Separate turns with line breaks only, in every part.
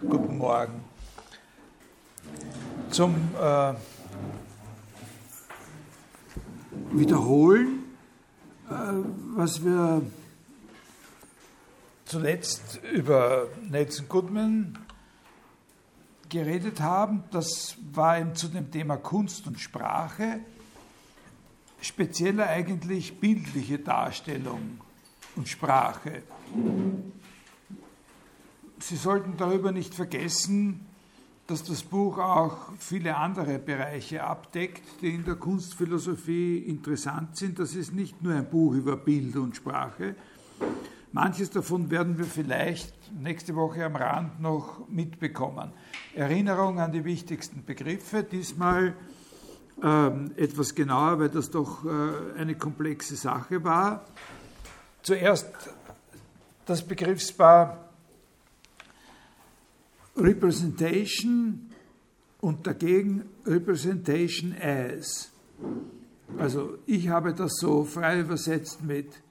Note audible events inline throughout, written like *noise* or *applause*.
Guten Morgen. Zum äh, Wiederholen, äh, was wir zuletzt über Nelson Goodman geredet haben, das war eben zu dem Thema Kunst und Sprache, spezieller eigentlich bildliche Darstellung und Sprache. Sie sollten darüber nicht vergessen, dass das Buch auch viele andere Bereiche abdeckt, die in der Kunstphilosophie interessant sind. Das ist nicht nur ein Buch über Bild und Sprache. Manches davon werden wir vielleicht nächste Woche am Rand noch mitbekommen. Erinnerung an die wichtigsten Begriffe, diesmal ähm, etwas genauer, weil das doch äh, eine komplexe Sache war. Zuerst das Begriffspaar Representation und dagegen Representation as. Also ich habe das so frei übersetzt mit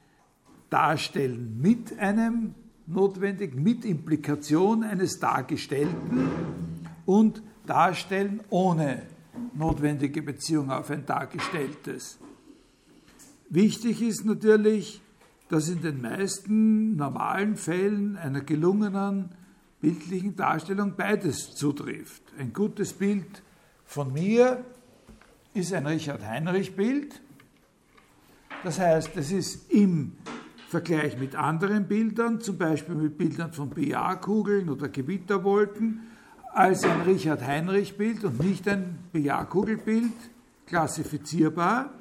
Darstellen mit einem notwendig, mit Implikation eines Dargestellten und Darstellen ohne notwendige Beziehung auf ein Dargestelltes. Wichtig ist natürlich, dass in den meisten normalen Fällen einer gelungenen bildlichen Darstellung beides zutrifft. Ein gutes Bild von mir ist ein Richard-Heinrich-Bild. Das heißt, es ist im Vergleich mit anderen Bildern, zum Beispiel mit Bildern von BA-Kugeln oder Gewitterwolken, als ein Richard-Heinrich-Bild und nicht ein BA-Kugelbild klassifizierbar.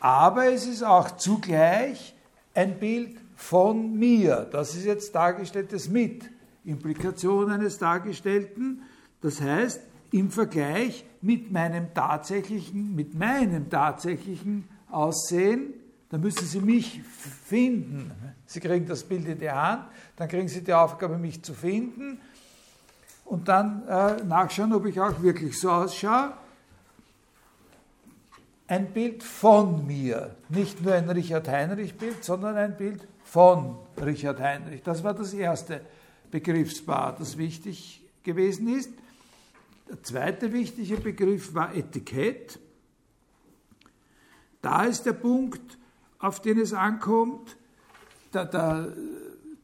Aber es ist auch zugleich ein Bild von mir. Das ist jetzt dargestelltes mit Implikation eines Dargestellten. Das heißt, im Vergleich mit meinem tatsächlichen, mit meinem tatsächlichen Aussehen, da müssen Sie mich finden. Sie kriegen das Bild in die Hand, dann kriegen Sie die Aufgabe, mich zu finden und dann äh, nachschauen, ob ich auch wirklich so ausschaue. Ein Bild von mir, nicht nur ein Richard Heinrich-Bild, sondern ein Bild von Richard Heinrich. Das war das erste Begriffspaar, das wichtig gewesen ist. Der zweite wichtige Begriff war Etikett. Da ist der Punkt, auf den es ankommt, der, der,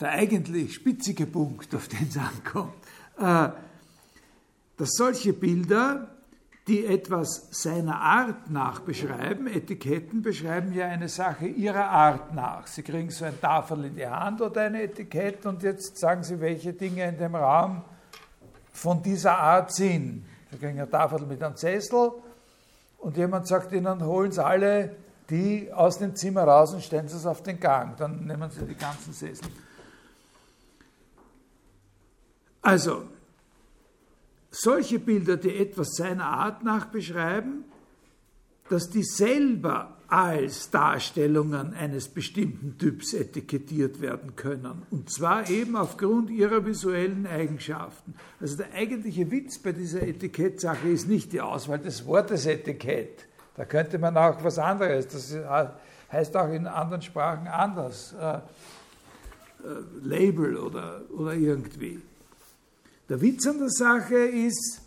der eigentlich spitzige Punkt, auf den es ankommt, äh, dass solche Bilder die etwas seiner Art nach beschreiben. Etiketten beschreiben ja eine Sache ihrer Art nach. Sie kriegen so ein Tafel in die Hand oder ein Etikett und jetzt sagen Sie, welche Dinge in dem Raum von dieser Art sind. Sie kriegen eine Tafel mit einem Sessel und jemand sagt Ihnen, holen Sie alle die aus dem Zimmer raus und stellen Sie es auf den Gang. Dann nehmen Sie die ganzen Sessel. Also, solche Bilder, die etwas seiner Art nach beschreiben, dass die selber als Darstellungen eines bestimmten Typs etikettiert werden können. Und zwar eben aufgrund ihrer visuellen Eigenschaften. Also der eigentliche Witz bei dieser Etikettsache ist nicht die Auswahl des Wortes Etikett. Da könnte man auch was anderes, das heißt auch in anderen Sprachen anders, äh, äh, Label oder, oder irgendwie. Der Witz an der Sache ist,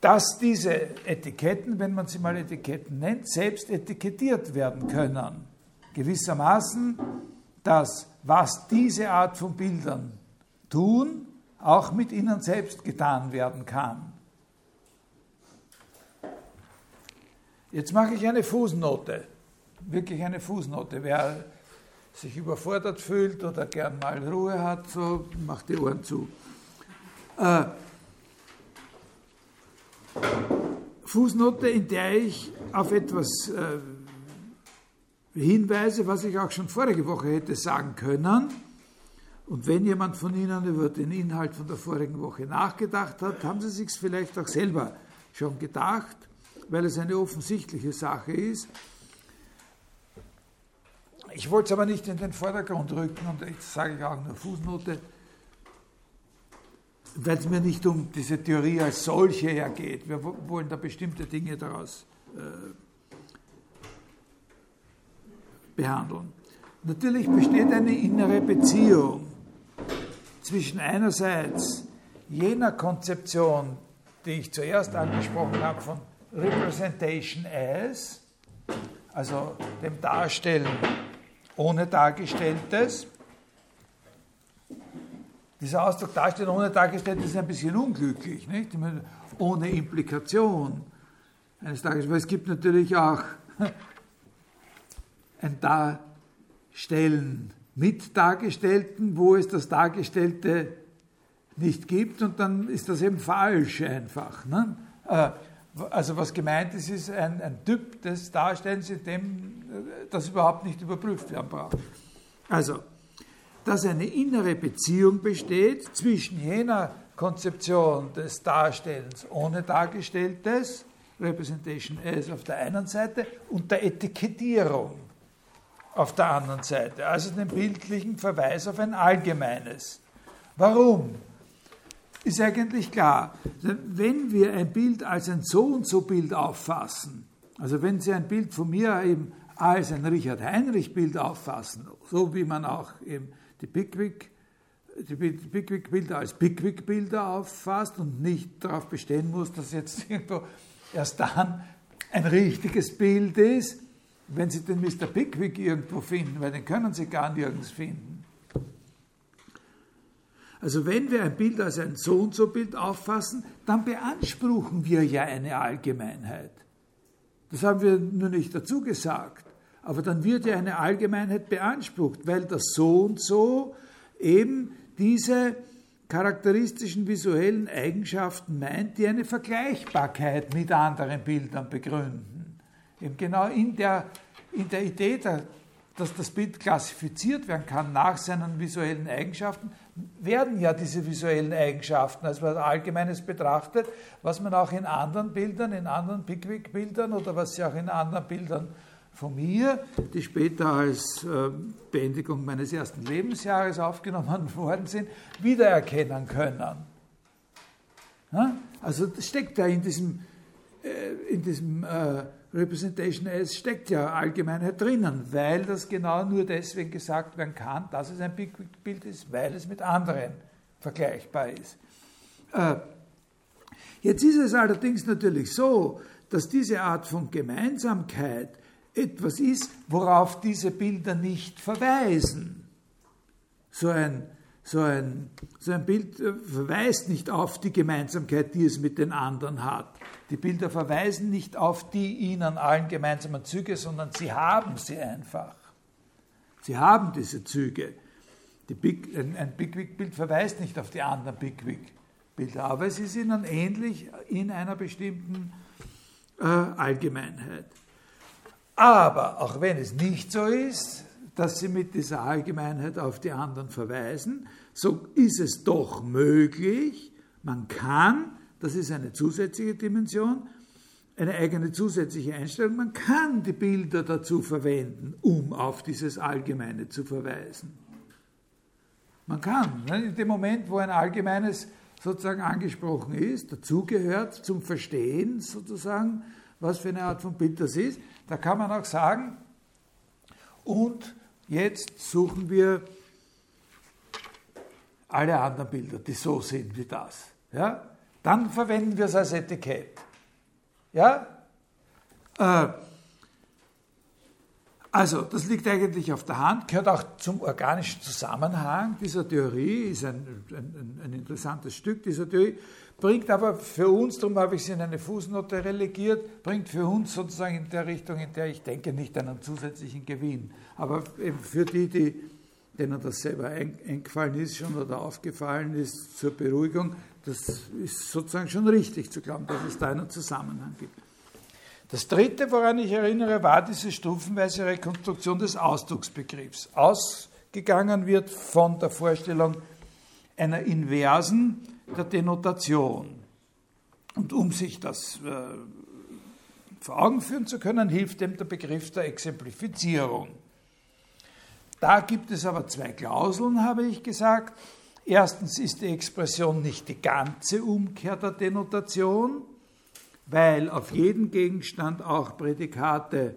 dass diese Etiketten, wenn man sie mal Etiketten nennt, selbst etikettiert werden können. Gewissermaßen, dass was diese Art von Bildern tun, auch mit ihnen selbst getan werden kann. Jetzt mache ich eine Fußnote, wirklich eine Fußnote. Wer sich überfordert fühlt oder gern mal Ruhe hat, so macht die Ohren zu. Äh, Fußnote, in der ich auf etwas äh, hinweise, was ich auch schon vorige Woche hätte sagen können. Und wenn jemand von Ihnen über den Inhalt von der vorigen Woche nachgedacht hat, haben Sie sich vielleicht auch selber schon gedacht, weil es eine offensichtliche Sache ist. Ich wollte es aber nicht in den Vordergrund rücken und jetzt sage ich auch nur Fußnote, weil es mir nicht um diese Theorie als solche hergeht. Wir wollen da bestimmte Dinge daraus äh, behandeln. Natürlich besteht eine innere Beziehung zwischen einerseits jener Konzeption, die ich zuerst angesprochen habe, von Representation as, also dem Darstellen ohne Dargestelltes. Dieser Ausdruck Darstellen ohne Dargestelltes ist ein bisschen unglücklich, nicht? ohne Implikation eines Dargestellten. Weil es gibt natürlich auch *laughs* ein Darstellen mit Dargestellten, wo es das Dargestellte nicht gibt und dann ist das eben falsch einfach. Ne? Also was gemeint ist, ist ein, ein Typ des Darstellens, in dem äh, das überhaupt nicht überprüft werden braucht. Also, dass eine innere Beziehung besteht zwischen jener Konzeption des Darstellens ohne Dargestelltes, Representation as auf der einen Seite, und der Etikettierung auf der anderen Seite, also den bildlichen Verweis auf ein allgemeines. Warum? Ist eigentlich klar, wenn wir ein Bild als ein so und so Bild auffassen, also wenn Sie ein Bild von mir eben als ein Richard Heinrich Bild auffassen, so wie man auch eben die Pickwick die Pickwick-Bilder als Pickwick-Bilder auffasst und nicht darauf bestehen muss, dass jetzt *laughs* irgendwo erst dann ein richtiges Bild ist, wenn Sie den Mr. Pickwick irgendwo finden, weil den können Sie gar nirgends finden. Also wenn wir ein Bild als ein so und so Bild auffassen, dann beanspruchen wir ja eine Allgemeinheit. Das haben wir nur nicht dazu gesagt. Aber dann wird ja eine Allgemeinheit beansprucht, weil das so und so eben diese charakteristischen visuellen Eigenschaften meint, die eine Vergleichbarkeit mit anderen Bildern begründen. Eben genau in der, in der Idee, dass das Bild klassifiziert werden kann nach seinen visuellen Eigenschaften, werden ja diese visuellen Eigenschaften als was Allgemeines betrachtet, was man auch in anderen Bildern, in anderen Pickwick-Bildern oder was Sie auch in anderen Bildern von mir, die später als äh, Beendigung meines ersten Lebensjahres aufgenommen *laughs* worden sind, wiedererkennen können. Also das steckt ja in diesem, äh, in diesem äh, Representation S steckt ja Allgemeinheit drinnen, weil das genau nur deswegen gesagt werden kann, dass es ein Bild ist, weil es mit anderen vergleichbar ist. Jetzt ist es allerdings natürlich so, dass diese Art von Gemeinsamkeit etwas ist, worauf diese Bilder nicht verweisen. So ein, so ein, so ein Bild äh, verweist nicht auf die Gemeinsamkeit, die es mit den anderen hat. Die Bilder verweisen nicht auf die ihnen allen gemeinsamen Züge, sondern sie haben sie einfach. Sie haben diese Züge. Die Big, ein, ein Bigwig-Bild verweist nicht auf die anderen Bigwig-Bilder, aber es ist ihnen ähnlich in einer bestimmten äh, Allgemeinheit. Aber auch wenn es nicht so ist, dass sie mit dieser Allgemeinheit auf die anderen verweisen, so ist es doch möglich, man kann, das ist eine zusätzliche Dimension, eine eigene zusätzliche Einstellung, man kann die Bilder dazu verwenden, um auf dieses Allgemeine zu verweisen. Man kann, ne, in dem Moment, wo ein Allgemeines sozusagen angesprochen ist, dazugehört zum Verstehen sozusagen, was für eine Art von Bild das ist, da kann man auch sagen, und jetzt suchen wir alle anderen Bilder, die so sind wie das. Ja? Dann verwenden wir es als Etikett. Ja? Äh, also, das liegt eigentlich auf der Hand, gehört auch zum organischen Zusammenhang dieser Theorie, ist ein, ein, ein interessantes Stück dieser Theorie bringt aber für uns, darum habe ich sie in eine Fußnote relegiert, bringt für uns sozusagen in der Richtung, in der ich denke, nicht einen zusätzlichen Gewinn. Aber eben für die, die, denen das selber eingefallen ist schon oder aufgefallen ist, zur Beruhigung, das ist sozusagen schon richtig zu glauben, dass es da einen Zusammenhang gibt. Das dritte, woran ich erinnere, war diese stufenweise Rekonstruktion des Ausdrucksbegriffs. Ausgegangen wird von der Vorstellung einer inversen der Denotation. Und um sich das äh, vor Augen führen zu können, hilft dem der Begriff der Exemplifizierung. Da gibt es aber zwei Klauseln, habe ich gesagt. Erstens ist die Expression nicht die ganze Umkehr der Denotation, weil auf jeden Gegenstand auch Prädikate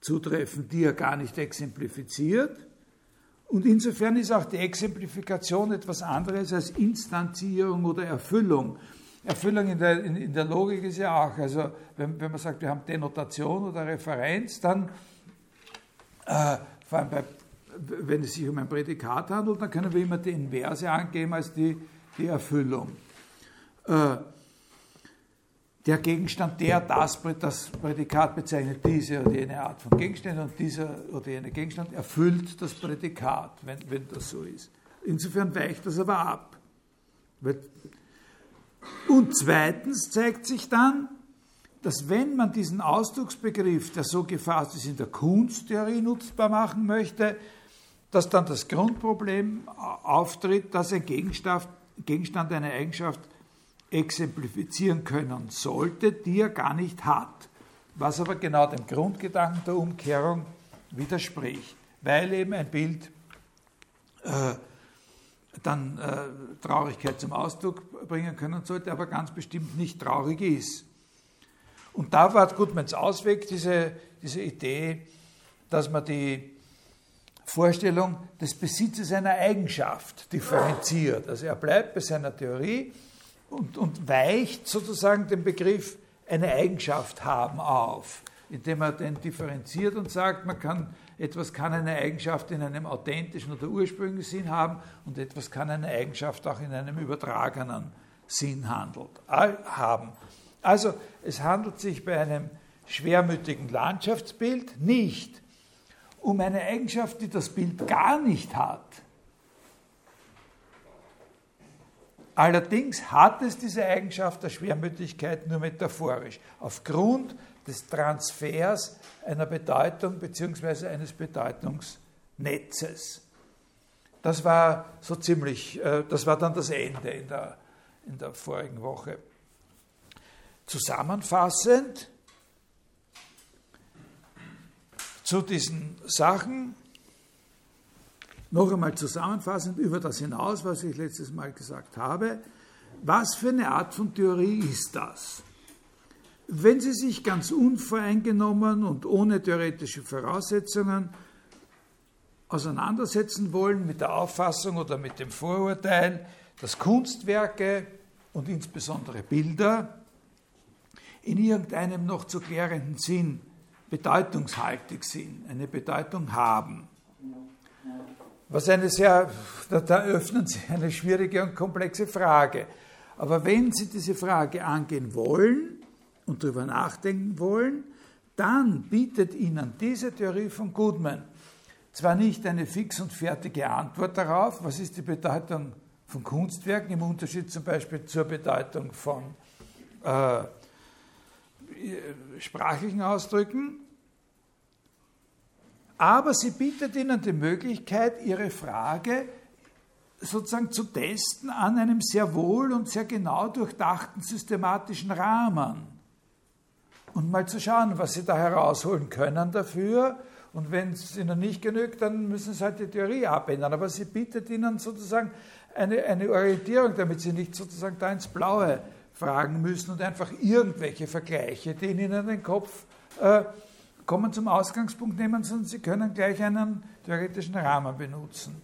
zutreffen, die er gar nicht exemplifiziert. Und insofern ist auch die Exemplifikation etwas anderes als Instanzierung oder Erfüllung. Erfüllung in der, in, in der Logik ist ja auch, also wenn, wenn, man sagt, wir haben Denotation oder Referenz, dann, äh, vor allem bei, wenn es sich um ein Prädikat handelt, dann können wir immer die Inverse angeben als die, die Erfüllung. Äh, der Gegenstand, der das, das Prädikat bezeichnet, diese oder jene Art von Gegenstand und dieser oder jene Gegenstand erfüllt das Prädikat, wenn, wenn das so ist. Insofern weicht das aber ab. Und zweitens zeigt sich dann, dass wenn man diesen Ausdrucksbegriff, der so gefasst ist, in der Kunsttheorie nutzbar machen möchte, dass dann das Grundproblem auftritt, dass ein Gegenstand, Gegenstand eine Eigenschaft exemplifizieren können sollte, die er gar nicht hat. Was aber genau dem Grundgedanken der Umkehrung widerspricht, weil eben ein Bild äh, dann äh, Traurigkeit zum Ausdruck bringen können sollte, aber ganz bestimmt nicht traurig ist. Und da war Gutmanns Ausweg diese, diese Idee, dass man die Vorstellung des Besitzes einer Eigenschaft differenziert. Also er bleibt bei seiner Theorie, und, und weicht sozusagen den Begriff eine Eigenschaft haben auf, indem er den differenziert und sagt, man kann, etwas kann eine Eigenschaft in einem authentischen oder ursprünglichen Sinn haben und etwas kann eine Eigenschaft auch in einem übertragenen Sinn handelt, haben. Also es handelt sich bei einem schwermütigen Landschaftsbild nicht um eine Eigenschaft, die das Bild gar nicht hat, Allerdings hat es diese Eigenschaft der Schwermütigkeit nur metaphorisch, aufgrund des Transfers einer Bedeutung bzw. eines Bedeutungsnetzes. Das war so ziemlich, äh, das war dann das Ende in der, in der vorigen Woche. Zusammenfassend zu diesen Sachen noch einmal zusammenfassend über das hinaus, was ich letztes Mal gesagt habe, was für eine Art von Theorie ist das? Wenn Sie sich ganz unvoreingenommen und ohne theoretische Voraussetzungen auseinandersetzen wollen mit der Auffassung oder mit dem Vorurteil, dass Kunstwerke und insbesondere Bilder in irgendeinem noch zu klärenden Sinn bedeutungshaltig sind, eine Bedeutung haben, was eine sehr, da, da öffnen Sie eine schwierige und komplexe Frage. Aber wenn Sie diese Frage angehen wollen und darüber nachdenken wollen, dann bietet Ihnen diese Theorie von Goodman zwar nicht eine fix und fertige Antwort darauf, was ist die Bedeutung von Kunstwerken im Unterschied zum Beispiel zur Bedeutung von äh, sprachlichen Ausdrücken, aber sie bietet ihnen die Möglichkeit, ihre Frage sozusagen zu testen an einem sehr wohl und sehr genau durchdachten systematischen Rahmen. Und mal zu schauen, was sie da herausholen können dafür. Und wenn es ihnen nicht genügt, dann müssen sie halt die Theorie abändern. Aber sie bietet ihnen sozusagen eine, eine Orientierung, damit sie nicht sozusagen da ins Blaue fragen müssen und einfach irgendwelche Vergleiche, die ihnen in den Kopf äh, kommen zum Ausgangspunkt nehmen, sondern Sie können gleich einen theoretischen Rahmen benutzen.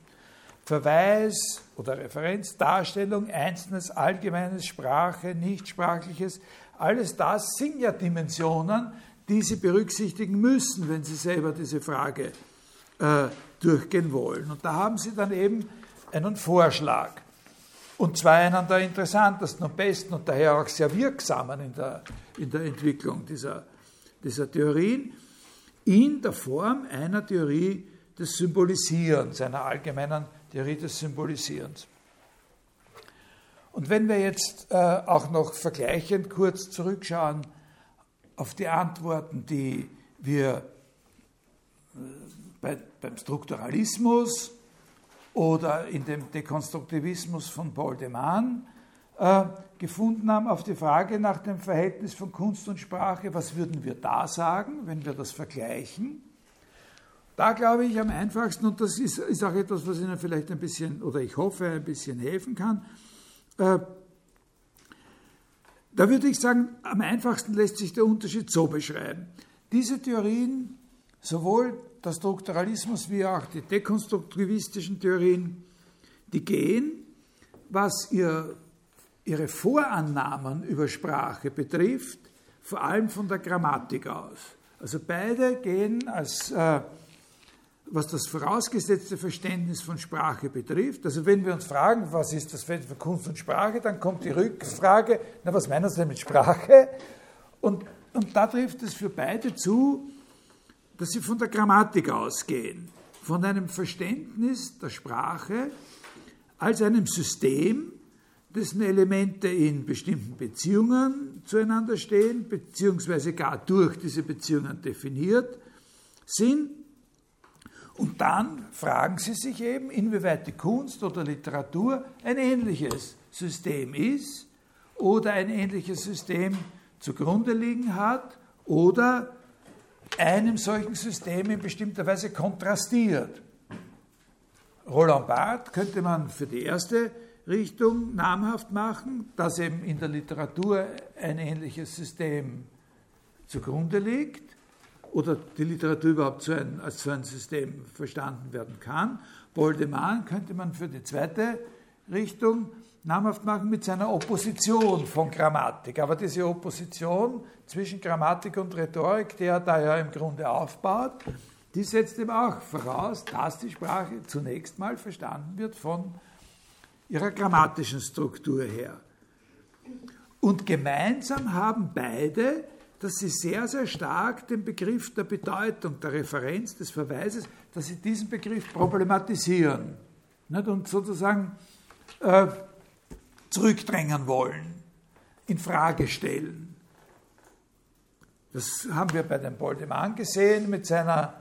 Verweis oder Referenz, Darstellung, Einzelnes, Allgemeines, Sprache, Nichtsprachliches, alles das sind ja Dimensionen, die Sie berücksichtigen müssen, wenn Sie selber diese Frage äh, durchgehen wollen. Und da haben Sie dann eben einen Vorschlag. Und zwar einen der interessantesten und besten und daher auch sehr wirksamen in der, in der Entwicklung dieser, dieser Theorien in der Form einer Theorie des Symbolisierens, einer allgemeinen Theorie des Symbolisierens. Und wenn wir jetzt äh, auch noch vergleichend kurz zurückschauen auf die Antworten, die wir äh, bei, beim Strukturalismus oder in dem Dekonstruktivismus von Paul de Man äh, gefunden haben auf die Frage nach dem Verhältnis von Kunst und Sprache, was würden wir da sagen, wenn wir das vergleichen? Da glaube ich am einfachsten, und das ist, ist auch etwas, was Ihnen vielleicht ein bisschen, oder ich hoffe, ein bisschen helfen kann, äh, da würde ich sagen, am einfachsten lässt sich der Unterschied so beschreiben. Diese Theorien sowohl der Strukturalismus wie auch die dekonstruktivistischen Theorien, die gehen, was ihr, ihre Vorannahmen über Sprache betrifft, vor allem von der Grammatik aus. Also beide gehen als, äh, was das vorausgesetzte Verständnis von Sprache betrifft. Also wenn wir uns fragen, was ist das Feld für Kunst und Sprache, dann kommt die Rückfrage, na was meinen Sie denn mit Sprache? Und, und da trifft es für beide zu, dass sie von der Grammatik ausgehen, von einem Verständnis der Sprache als einem System, dessen Elemente in bestimmten Beziehungen zueinander stehen, beziehungsweise gar durch diese Beziehungen definiert sind. Und dann fragen Sie sich eben, inwieweit die Kunst oder Literatur ein ähnliches System ist oder ein ähnliches System zugrunde liegen hat oder einem solchen System in bestimmter Weise kontrastiert. Roland Barthes könnte man für die erste Richtung namhaft machen, dass eben in der Literatur ein ähnliches System zugrunde liegt oder die Literatur überhaupt so ein, als so ein System verstanden werden kann. Paul de Man könnte man für die zweite Richtung namhaft machen mit seiner Opposition von Grammatik. Aber diese Opposition zwischen Grammatik und Rhetorik, die er da ja im Grunde aufbaut, die setzt eben auch voraus, dass die Sprache zunächst mal verstanden wird von ihrer grammatischen Struktur her. Und gemeinsam haben beide, dass sie sehr, sehr stark den Begriff der Bedeutung, der Referenz, des Verweises, dass sie diesen Begriff problematisieren nicht? und sozusagen äh, zurückdrängen wollen, in Frage stellen. Das haben wir bei dem Boldemann gesehen mit seiner,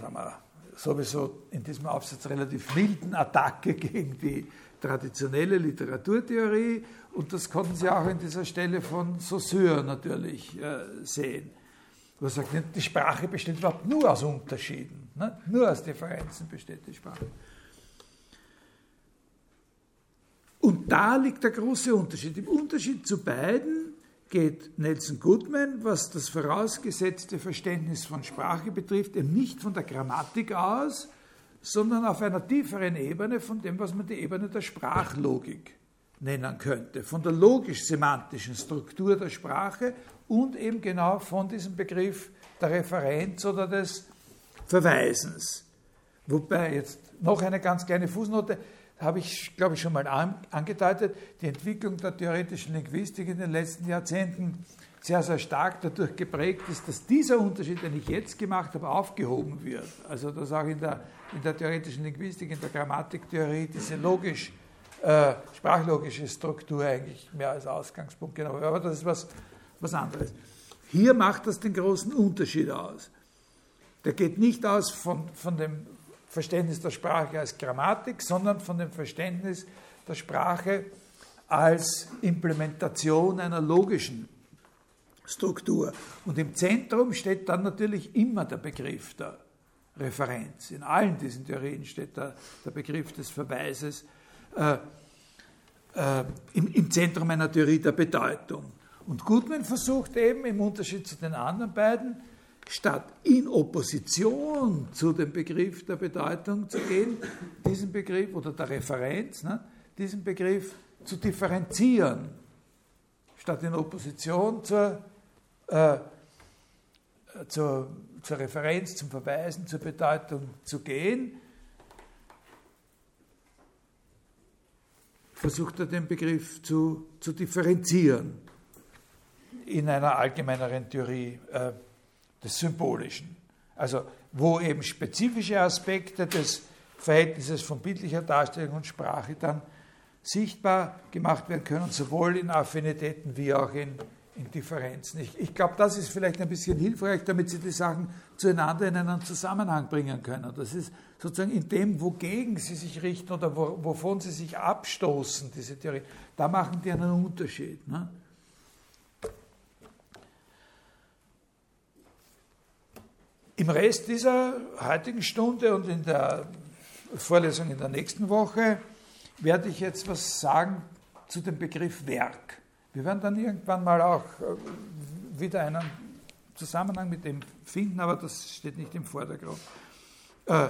sagen wir, sowieso in diesem Aufsatz relativ milden Attacke *laughs* gegen die traditionelle Literaturtheorie und das konnten Sie auch in dieser Stelle von Saussure natürlich äh, sehen. Wo er sagt, die Sprache besteht überhaupt nur aus Unterschieden, ne? nur aus Differenzen besteht die Sprache. Und da liegt der große Unterschied. Im Unterschied zu beiden geht Nelson Goodman, was das vorausgesetzte Verständnis von Sprache betrifft, eben nicht von der Grammatik aus, sondern auf einer tieferen Ebene von dem, was man die Ebene der Sprachlogik nennen könnte, von der logisch-semantischen Struktur der Sprache und eben genau von diesem Begriff der Referenz oder des Verweisens. Wobei jetzt noch eine ganz kleine Fußnote, habe ich, glaube ich, schon mal angedeutet, die Entwicklung der theoretischen Linguistik in den letzten Jahrzehnten sehr, sehr stark dadurch geprägt ist, dass dieser Unterschied, den ich jetzt gemacht habe, aufgehoben wird. Also dass auch in der, in der theoretischen Linguistik, in der Grammatiktheorie diese logisch, äh, sprachlogische Struktur eigentlich mehr als Ausgangspunkt genommen wird. Aber das ist was, was anderes. Hier macht das den großen Unterschied aus. Der geht nicht aus von, von dem Verständnis der Sprache als Grammatik, sondern von dem Verständnis der Sprache als Implementation einer logischen Struktur. Und im Zentrum steht dann natürlich immer der Begriff der Referenz. In allen diesen Theorien steht der, der Begriff des Verweises äh, äh, im, im Zentrum einer Theorie der Bedeutung. Und Goodman versucht eben im Unterschied zu den anderen beiden, statt in Opposition zu dem Begriff der Bedeutung zu gehen, diesen Begriff oder der Referenz, ne, diesen Begriff zu differenzieren, statt in Opposition zur, äh, zur, zur Referenz, zum Verweisen, zur Bedeutung zu gehen, versucht er den Begriff zu, zu differenzieren in einer allgemeineren Theorie. Äh, des Symbolischen. Also wo eben spezifische Aspekte des Verhältnisses von bildlicher Darstellung und Sprache dann sichtbar gemacht werden können, sowohl in Affinitäten wie auch in, in Differenzen. Ich, ich glaube, das ist vielleicht ein bisschen hilfreich, damit Sie die Sachen zueinander in einen Zusammenhang bringen können. Das ist sozusagen in dem, wogegen Sie sich richten oder wo, wovon Sie sich abstoßen, diese Theorie, da machen die einen Unterschied. Ne? Im Rest dieser heutigen Stunde und in der Vorlesung in der nächsten Woche werde ich jetzt was sagen zu dem Begriff Werk. Wir werden dann irgendwann mal auch äh, wieder einen Zusammenhang mit dem finden, aber das steht nicht im Vordergrund, äh,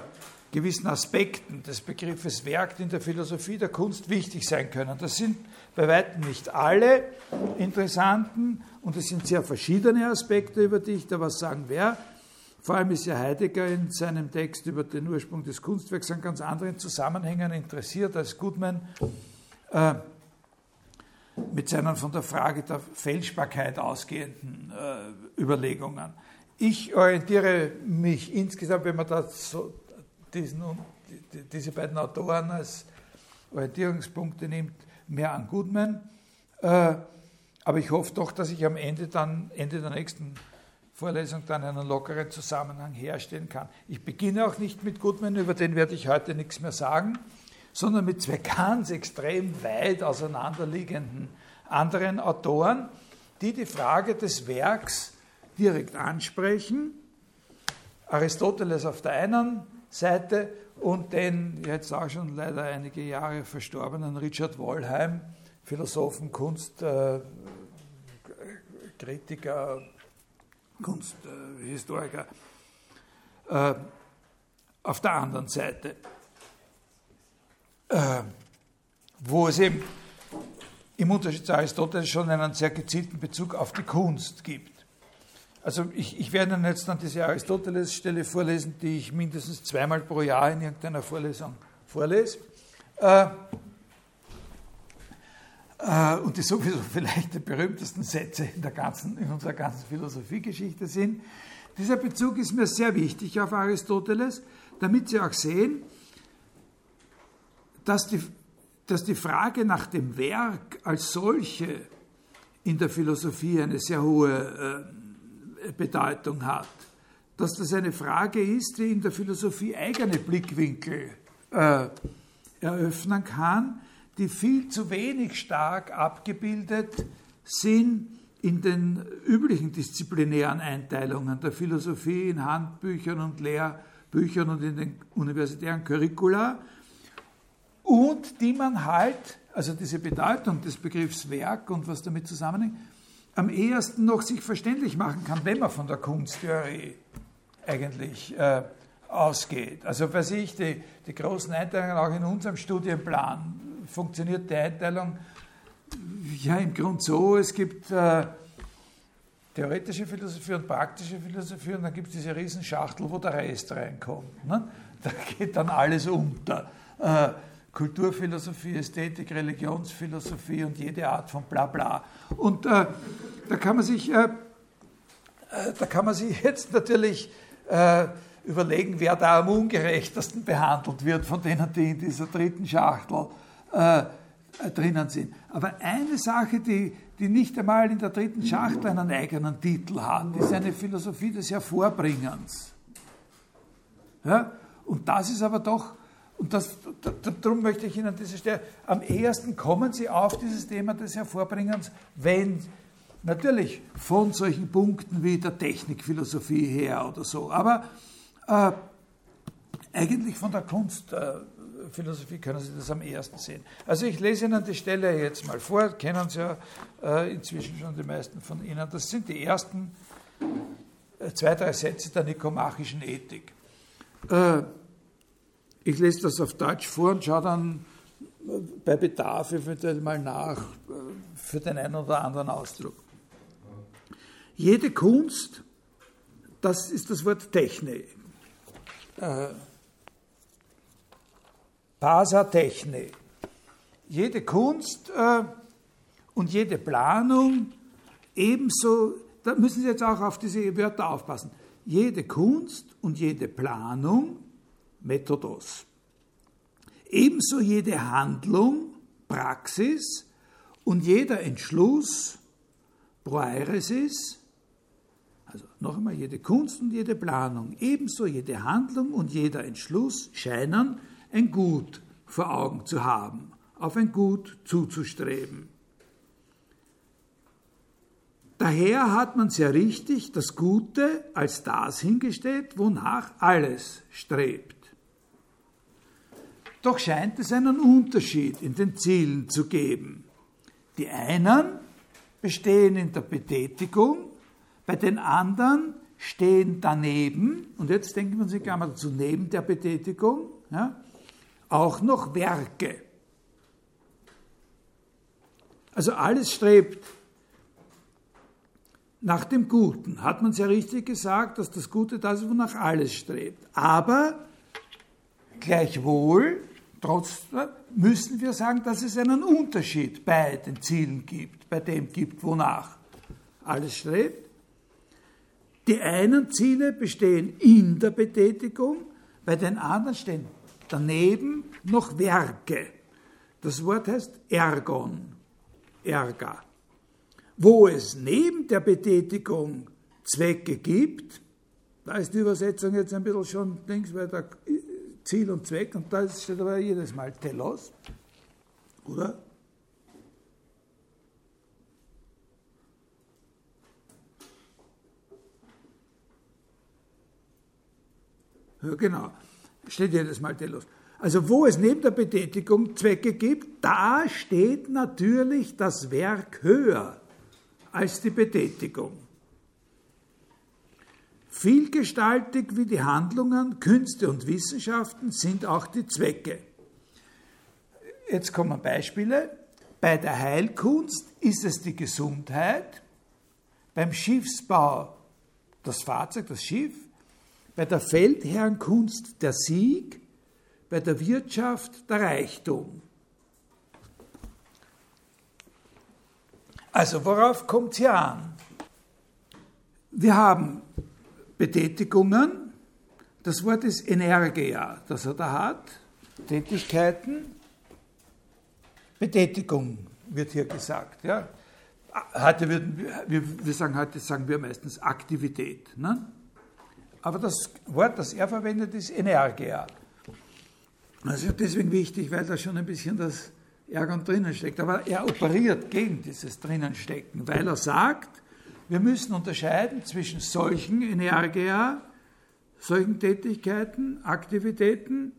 gewissen Aspekten des Begriffes Werk in der Philosophie der Kunst wichtig sein können. Das sind bei weitem nicht alle interessanten und es sind sehr verschiedene Aspekte, über die ich da was sagen werde. Vor allem ist ja Heidegger in seinem Text über den Ursprung des Kunstwerks an ganz anderen Zusammenhängen interessiert als Goodman äh, mit seinen von der Frage der Fälschbarkeit ausgehenden äh, Überlegungen. Ich orientiere mich insgesamt, wenn man das so diesen, diese beiden Autoren als Orientierungspunkte nimmt, mehr an Goodman. Äh, aber ich hoffe doch, dass ich am Ende dann, Ende der nächsten Vorlesung dann einen lockeren Zusammenhang herstellen kann. Ich beginne auch nicht mit Goodman, über den werde ich heute nichts mehr sagen, sondern mit zwei ganz extrem weit auseinanderliegenden anderen Autoren, die die Frage des Werks direkt ansprechen. Aristoteles auf der einen Seite und den jetzt auch schon leider einige Jahre verstorbenen Richard Wollheim, Philosophen, Kunstkritiker, äh, Kunsthistoriker, äh, auf der anderen Seite, äh, wo es eben im Unterschied zu Aristoteles schon einen sehr gezielten Bezug auf die Kunst gibt. Also ich, ich werde Ihnen jetzt dann diese Aristoteles-Stelle vorlesen, die ich mindestens zweimal pro Jahr in irgendeiner Vorlesung vorlese. Äh, und die sowieso *laughs* vielleicht die berühmtesten Sätze in, der ganzen, in unserer ganzen Philosophiegeschichte sind. Dieser Bezug ist mir sehr wichtig auf Aristoteles, damit Sie auch sehen, dass die, dass die Frage nach dem Werk als solche in der Philosophie eine sehr hohe äh, Bedeutung hat. Dass das eine Frage ist, die in der Philosophie eigene Blickwinkel äh, eröffnen kann, die viel zu wenig stark abgebildet sind in den üblichen disziplinären Einteilungen der Philosophie in Handbüchern und Lehrbüchern und in den universitären Curricula und die man halt, also diese Bedeutung des Begriffs Werk und was damit zusammenhängt, am ehesten noch sich verständlich machen kann, wenn man von der Kunsttheorie eigentlich äh, ausgeht. Also weiß ich, die, die großen Einteilungen auch in unserem Studienplan funktioniert die Einteilung ja im Grunde so, es gibt äh, theoretische Philosophie und praktische Philosophie und dann gibt es diese Riesenschachtel, wo der Rest reinkommt. Ne? Da geht dann alles unter. Äh, Kulturphilosophie, Ästhetik, Religionsphilosophie und jede Art von Blabla. Und äh, da kann man sich, äh, äh, da kann man sich *laughs* jetzt natürlich äh, überlegen, wer da am ungerechtesten behandelt wird von denen, die in dieser dritten Schachtel äh, drinnen sind. Aber eine Sache, die, die nicht einmal in der dritten Schachtel einen eigenen Titel hat, ist eine Philosophie des Hervorbringens. Ja? Und das ist aber doch und das, darum möchte ich Ihnen diese Stelle, am ehesten kommen Sie auf dieses Thema des Hervorbringens, wenn natürlich von solchen Punkten wie der Technikphilosophie her oder so, aber äh, eigentlich von der Kunstphilosophie äh, können Sie das am ehesten sehen. Also ich lese Ihnen die Stelle jetzt mal vor, kennen Sie ja äh, inzwischen schon die meisten von Ihnen. Das sind die ersten äh, zwei, drei Sätze der nikomachischen Ethik. Äh, ich lese das auf Deutsch vor und schaue dann bei Bedarf eventuell mal nach für den einen oder anderen Ausdruck. Jede Kunst, das ist das Wort Techne. Äh, Pasa Techne. Jede Kunst äh, und jede Planung, ebenso, da müssen Sie jetzt auch auf diese Wörter aufpassen. Jede Kunst und jede Planung Methodos. Ebenso jede Handlung, Praxis und jeder Entschluss, Proairesis, also noch einmal jede Kunst und jede Planung, ebenso jede Handlung und jeder Entschluss scheinen ein Gut vor Augen zu haben, auf ein Gut zuzustreben. Daher hat man sehr richtig das Gute als das hingestellt, wonach alles strebt. Doch scheint es einen Unterschied in den Zielen zu geben. Die einen bestehen in der Betätigung, Bei den anderen stehen daneben, und jetzt denken wir uns in Klammer dazu, neben der Betätigung, ja, auch noch Werke. Also alles strebt nach dem Guten. Hat man sehr richtig gesagt, dass das Gute das ist, wonach alles strebt. Aber gleichwohl, trotzdem müssen wir sagen, dass es einen Unterschied bei den Zielen gibt, bei dem gibt, wonach alles strebt. Die einen Ziele bestehen in der Betätigung, bei den anderen stehen daneben noch Werke. Das Wort heißt Ergon, Erga. Wo es neben der Betätigung Zwecke gibt, da ist die Übersetzung jetzt ein bisschen schon links, weil da Ziel und Zweck, und da steht aber jedes Mal Telos, oder? Ja, genau. Steht jedes Mal Telos. Also wo es neben der Betätigung Zwecke gibt, da steht natürlich das Werk höher als die Betätigung. Vielgestaltig wie die Handlungen, Künste und Wissenschaften sind auch die Zwecke. Jetzt kommen Beispiele. Bei der Heilkunst ist es die Gesundheit, beim Schiffsbau das Fahrzeug, das Schiff, bei der Feldherrenkunst der Sieg, bei der Wirtschaft der Reichtum. Also worauf kommt es hier an? Wir haben Betätigungen, das Wort ist Energia, das er da hat, Tätigkeiten, Betätigung wird hier gesagt. Ja. Heute würden wir, wir sagen heute sagen wir meistens Aktivität. Ne? Aber das Wort, das er verwendet, ist Energia. Das ist deswegen wichtig, weil da schon ein bisschen das Ärgern drinnen steckt. Aber er operiert gegen dieses Drinnenstecken, weil er sagt, wir müssen unterscheiden zwischen solchen Energia, solchen Tätigkeiten, Aktivitäten,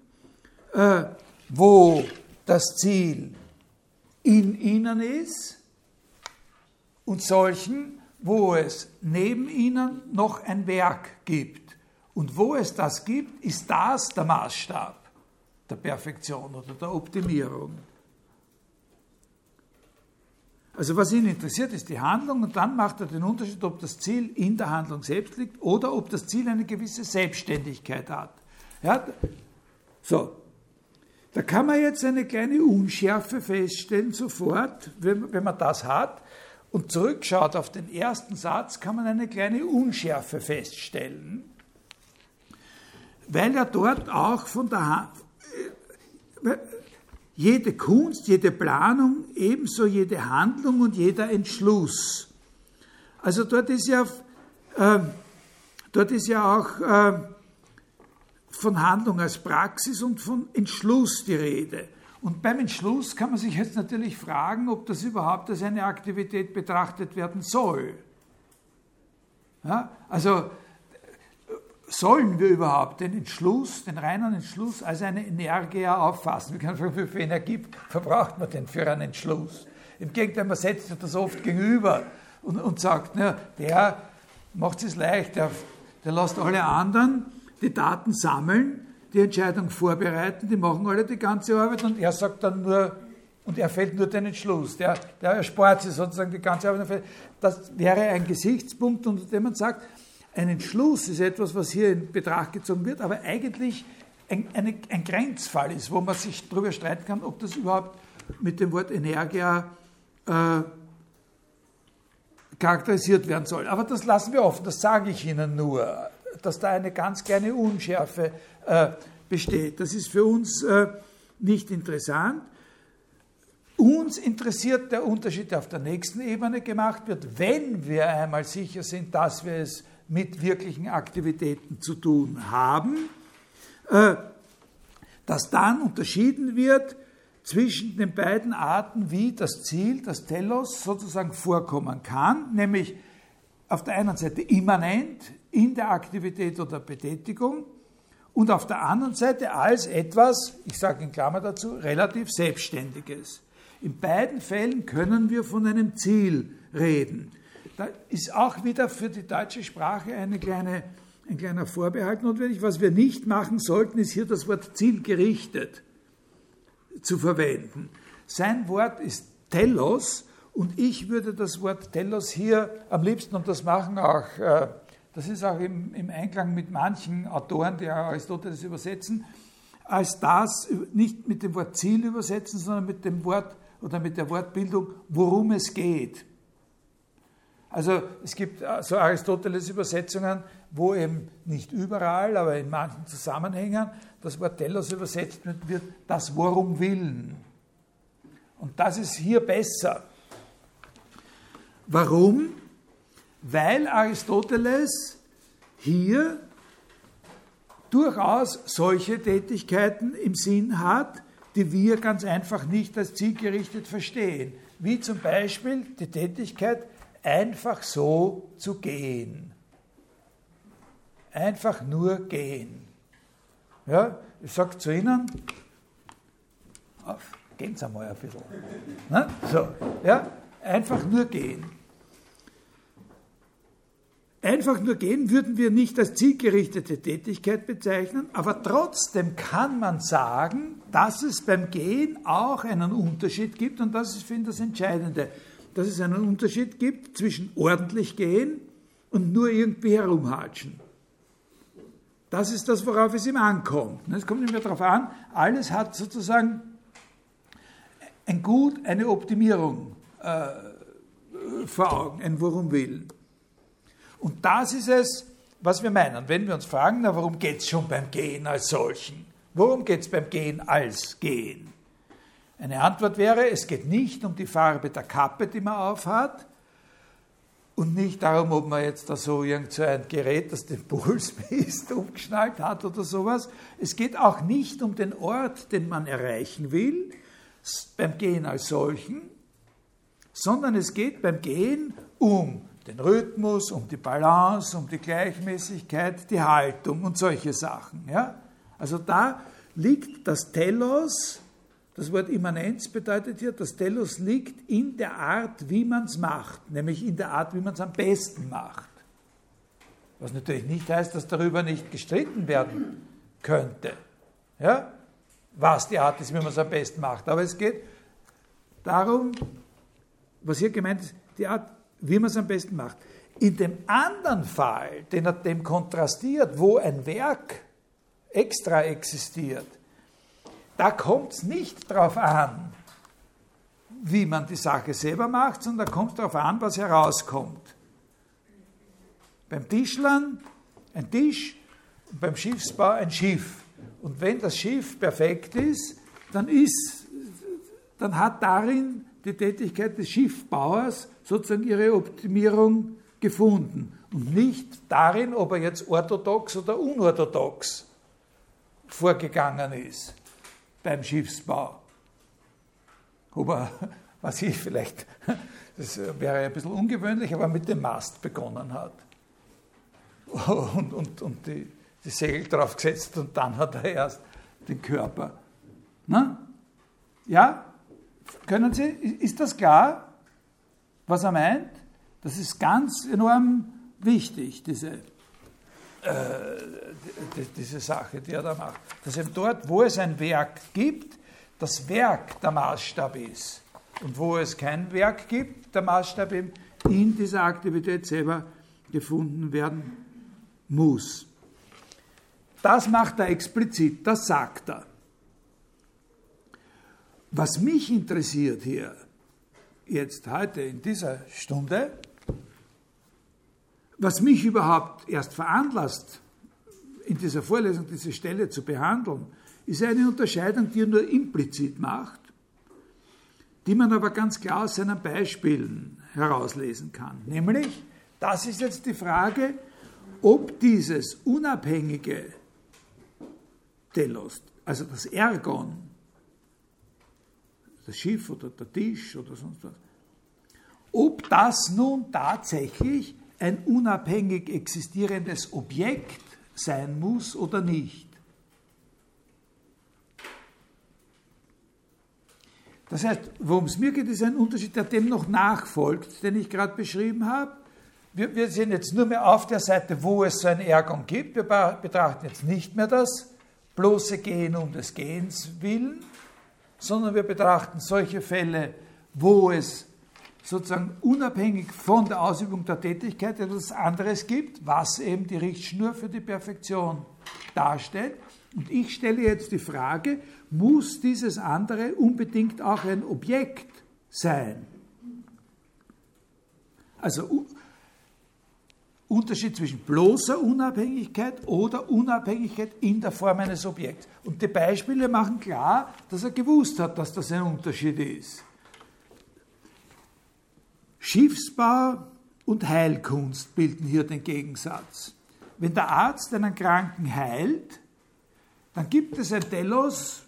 äh, wo das Ziel in ihnen ist und solchen, wo es neben ihnen noch ein Werk gibt. Und wo es das gibt, ist das der Maßstab der Perfektion oder der Optimierung. Also was ihn interessiert, ist die Handlung und dann macht er den Unterschied, ob das Ziel in der Handlung selbst liegt oder ob das Ziel eine gewisse Selbstständigkeit hat. Ja, so, da kann man jetzt eine kleine Unschärfe feststellen sofort, wenn, wenn man das hat und zurückschaut auf den ersten Satz, kann man eine kleine Unschärfe feststellen weil er dort auch von der Hand, äh, jede Kunst, jede Planung, ebenso jede Handlung und jeder Entschluss. Also dort ist ja, äh, dort ist ja auch äh, von Handlung als Praxis und von Entschluss die Rede. Und beim Entschluss kann man sich jetzt natürlich fragen, ob das überhaupt als eine Aktivität betrachtet werden soll. Ja, also sollen wir überhaupt den Entschluss, den reinen Entschluss als eine Energia auffassen? Wie viel Energie verbraucht man denn für einen Entschluss? Im Gegenteil, man setzt sich das oft gegenüber und, und sagt, na, der macht es leicht, der, der lässt alle anderen die Daten sammeln, die Entscheidung vorbereiten, die machen alle die ganze Arbeit und er sagt dann nur, und er fällt nur den Entschluss, der, der erspart sich sozusagen die ganze Arbeit. Das wäre ein Gesichtspunkt, unter dem man sagt, ein Entschluss ist etwas, was hier in Betracht gezogen wird, aber eigentlich ein, eine, ein Grenzfall ist, wo man sich darüber streiten kann, ob das überhaupt mit dem Wort Energia äh, charakterisiert werden soll. Aber das lassen wir offen, das sage ich Ihnen nur, dass da eine ganz kleine Unschärfe äh, besteht. Das ist für uns äh, nicht interessant. Uns interessiert der Unterschied, der auf der nächsten Ebene gemacht wird, wenn wir einmal sicher sind, dass wir es mit wirklichen Aktivitäten zu tun haben, äh, dass dann unterschieden wird zwischen den beiden Arten, wie das Ziel, das Telos sozusagen vorkommen kann, nämlich auf der einen Seite immanent in der Aktivität oder Betätigung und auf der anderen Seite als etwas, ich sage in Klammer dazu, relativ Selbstständiges. In beiden Fällen können wir von einem Ziel reden. Da ist auch wieder für die deutsche Sprache eine kleine, ein kleiner Vorbehalt notwendig. Was wir nicht machen sollten, ist hier das Wort zielgerichtet zu verwenden. Sein Wort ist Telos und ich würde das Wort Telos hier am liebsten, und das machen auch, äh, das ist auch im, im Einklang mit manchen Autoren, die Aristoteles übersetzen, als das nicht mit dem Wort Ziel übersetzen, sondern mit dem Wort oder mit der Wortbildung, worum es geht. Also es gibt äh, so Aristoteles-Übersetzungen, wo eben nicht überall, aber in manchen Zusammenhängen das Wort Telos übersetzt wird, das Worum willen. Und das ist hier besser. Warum? Weil Aristoteles hier durchaus solche Tätigkeiten im Sinn hat, die wir ganz einfach nicht als zielgerichtet verstehen. Wie zum Beispiel die Tätigkeit, einfach so zu gehen. Einfach nur gehen. Ja, ich sage zu Ihnen, auf, gehen Sie einmal ein bisschen. Na, so, ja, einfach nur gehen. Einfach nur gehen würden wir nicht als zielgerichtete Tätigkeit bezeichnen, aber trotzdem kann man sagen, dass es beim Gehen auch einen Unterschied gibt und das ist, finde ich, das Entscheidende, dass es einen Unterschied gibt zwischen ordentlich gehen und nur irgendwie herumhatschen. Das ist das, worauf es ihm ankommt. Es kommt immer darauf an, alles hat sozusagen ein Gut, eine Optimierung äh, vor Augen, ein Worum willen. Und das ist es, was wir meinen. Wenn wir uns fragen, na, warum geht es schon beim Gehen als solchen? Worum geht es beim Gehen als Gehen? Eine Antwort wäre, es geht nicht um die Farbe der Kappe, die man aufhat, und nicht darum, ob man jetzt da so irgend so Gerät, das den Puls *laughs* misst, umgeschnallt hat oder sowas. Es geht auch nicht um den Ort, den man erreichen will, beim Gehen als solchen, sondern es geht beim Gehen um den Rhythmus, um die Balance, um die Gleichmäßigkeit, die Haltung und solche Sachen. Ja? Also da liegt das Telos, das Wort Immanenz bedeutet hier, das Telos liegt in der Art, wie man es macht, nämlich in der Art, wie man es am besten macht. Was natürlich nicht heißt, dass darüber nicht gestritten werden könnte. Ja? Was die Art ist, wie man es am besten macht. Aber es geht darum, was hier gemeint ist, die Art, wie man es am besten macht. In dem anderen Fall, den er dem kontrastiert, wo ein Werk extra existiert, da kommt es nicht darauf an, wie man die Sache selber macht, sondern da kommt es darauf an, was herauskommt. Beim Tischlern ein Tisch und beim Schiffsbau ein Schiff. Und wenn das Schiff perfekt ist, dann, ist, dann hat darin die Tätigkeit des Schiffbauers sozusagen ihre Optimierung gefunden und nicht darin, ob er jetzt orthodox oder unorthodox vorgegangen ist beim Schiffsbau. Ob er, was ich vielleicht, das wäre ein bisschen ungewöhnlich, aber mit dem Mast begonnen hat und, und, und die, die Segel drauf gesetzt und dann hat er erst den Körper. Na? Ja? Können Sie, ist das klar? was er meint, das ist ganz enorm wichtig, diese, äh, diese Sache, die er da macht. Dass eben dort, wo es ein Werk gibt, das Werk der Maßstab ist. Und wo es kein Werk gibt, der Maßstab eben in dieser Aktivität selber gefunden werden muss. Das macht er explizit, das sagt er. Was mich interessiert hier, jetzt heute in dieser Stunde, was mich überhaupt erst veranlasst, in dieser Vorlesung diese Stelle zu behandeln, ist eine Unterscheidung, die er nur implizit macht, die man aber ganz klar aus seinen Beispielen herauslesen kann. Nämlich, das ist jetzt die Frage, ob dieses unabhängige Telos, also das Ergon, das Schiff oder der Tisch oder sonst was. Ob das nun tatsächlich ein unabhängig existierendes Objekt sein muss oder nicht. Das heißt, worum es mir geht, ist ein Unterschied, der dem noch nachfolgt, den ich gerade beschrieben habe, wir, wir sind jetzt nur mehr auf der Seite, wo es so ein Ergon gibt. Wir betrachten jetzt nicht mehr das bloße Gehen um des Gehens willen, sondern wir betrachten solche Fälle, wo es sozusagen unabhängig von der Ausübung der Tätigkeit etwas anderes gibt, was eben die Richtschnur für die Perfektion darstellt. Und ich stelle jetzt die Frage, muss dieses andere unbedingt auch ein Objekt sein? Also Unterschied zwischen bloßer Unabhängigkeit oder Unabhängigkeit in der Form eines Objekts. Und die Beispiele machen klar, dass er gewusst hat, dass das ein Unterschied ist. Schiffsbau und Heilkunst bilden hier den Gegensatz. Wenn der Arzt einen Kranken heilt, dann gibt es ein Telos,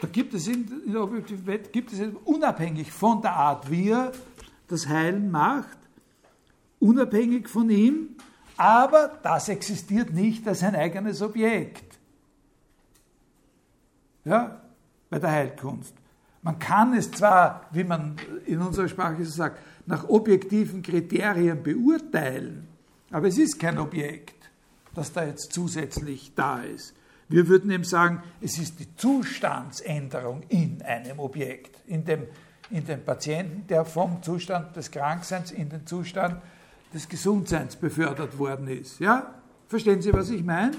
da gibt es in, in der Objektivität, gibt es unabhängig von der Art, wie er das Heilen macht, unabhängig von ihm, aber das existiert nicht als ein eigenes Objekt. Ja, bei der Heilkunst. Man kann es zwar, wie man in unserer Sprache so sagt, nach objektiven Kriterien beurteilen, aber es ist kein Objekt, das da jetzt zusätzlich da ist. Wir würden eben sagen, es ist die Zustandsänderung in einem Objekt, in dem, in dem Patienten, der vom Zustand des Krankseins in den Zustand des Gesundseins befördert worden ist. Ja? Verstehen Sie, was ich meine?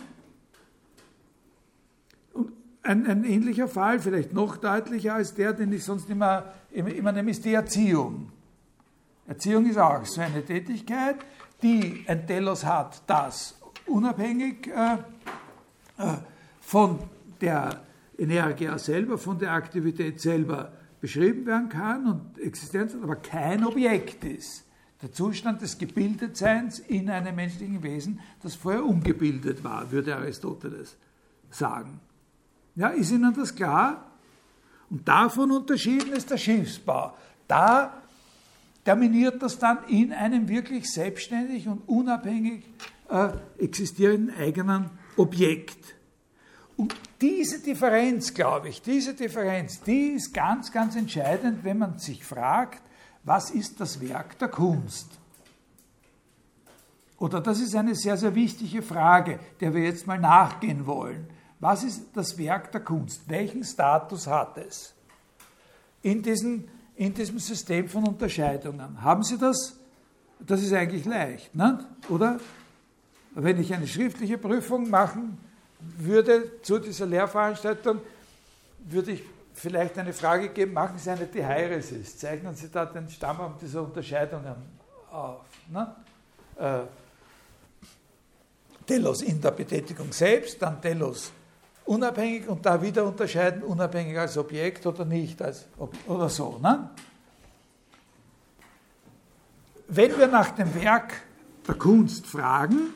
Ein, ein, ähnlicher Fall, vielleicht noch deutlicher als der, den ich sonst immer, immer, immer nehme, ist die Erziehung. Erziehung ist auch so eine Tätigkeit, die ein Telos hat, das unabhängig äh, äh, von der Energia selber, von der Aktivität selber beschrieben werden kann und Existenz hat, aber kein Objekt ist. Der Zustand des Gebildetseins in einem menschlichen Wesen, das vorher ungebildet war, würde Aristoteles sagen. Ja, ist Ihnen das klar? Und davon unterschieden ist der Schiffsbau. Da terminiert das dann in einem wirklich selbstständig und unabhängig äh, existierenden eigenen Objekt. Und diese Differenz, glaube ich, diese Differenz, die ist ganz, ganz entscheidend, wenn man sich fragt, was ist das Werk der Kunst? Oder das ist eine sehr, sehr wichtige Frage, der wir jetzt mal nachgehen wollen. Was ist das Werk der Kunst? Welchen Status hat es? In, diesen, in diesem System von Unterscheidungen. Haben Sie das? Das ist eigentlich leicht, ne? oder? Wenn ich eine schriftliche Prüfung machen würde zu dieser Lehrveranstaltung, würde ich vielleicht eine Frage geben, machen Sie eine Dihairesis, zeichnen Sie da den Stammbaum dieser Unterscheidungen auf. Ne? Äh, Telos in der Betätigung selbst, dann Telos unabhängig und da wieder unterscheiden, unabhängig als Objekt oder nicht, als, oder so. Ne? Wenn wir nach dem Werk der Kunst fragen,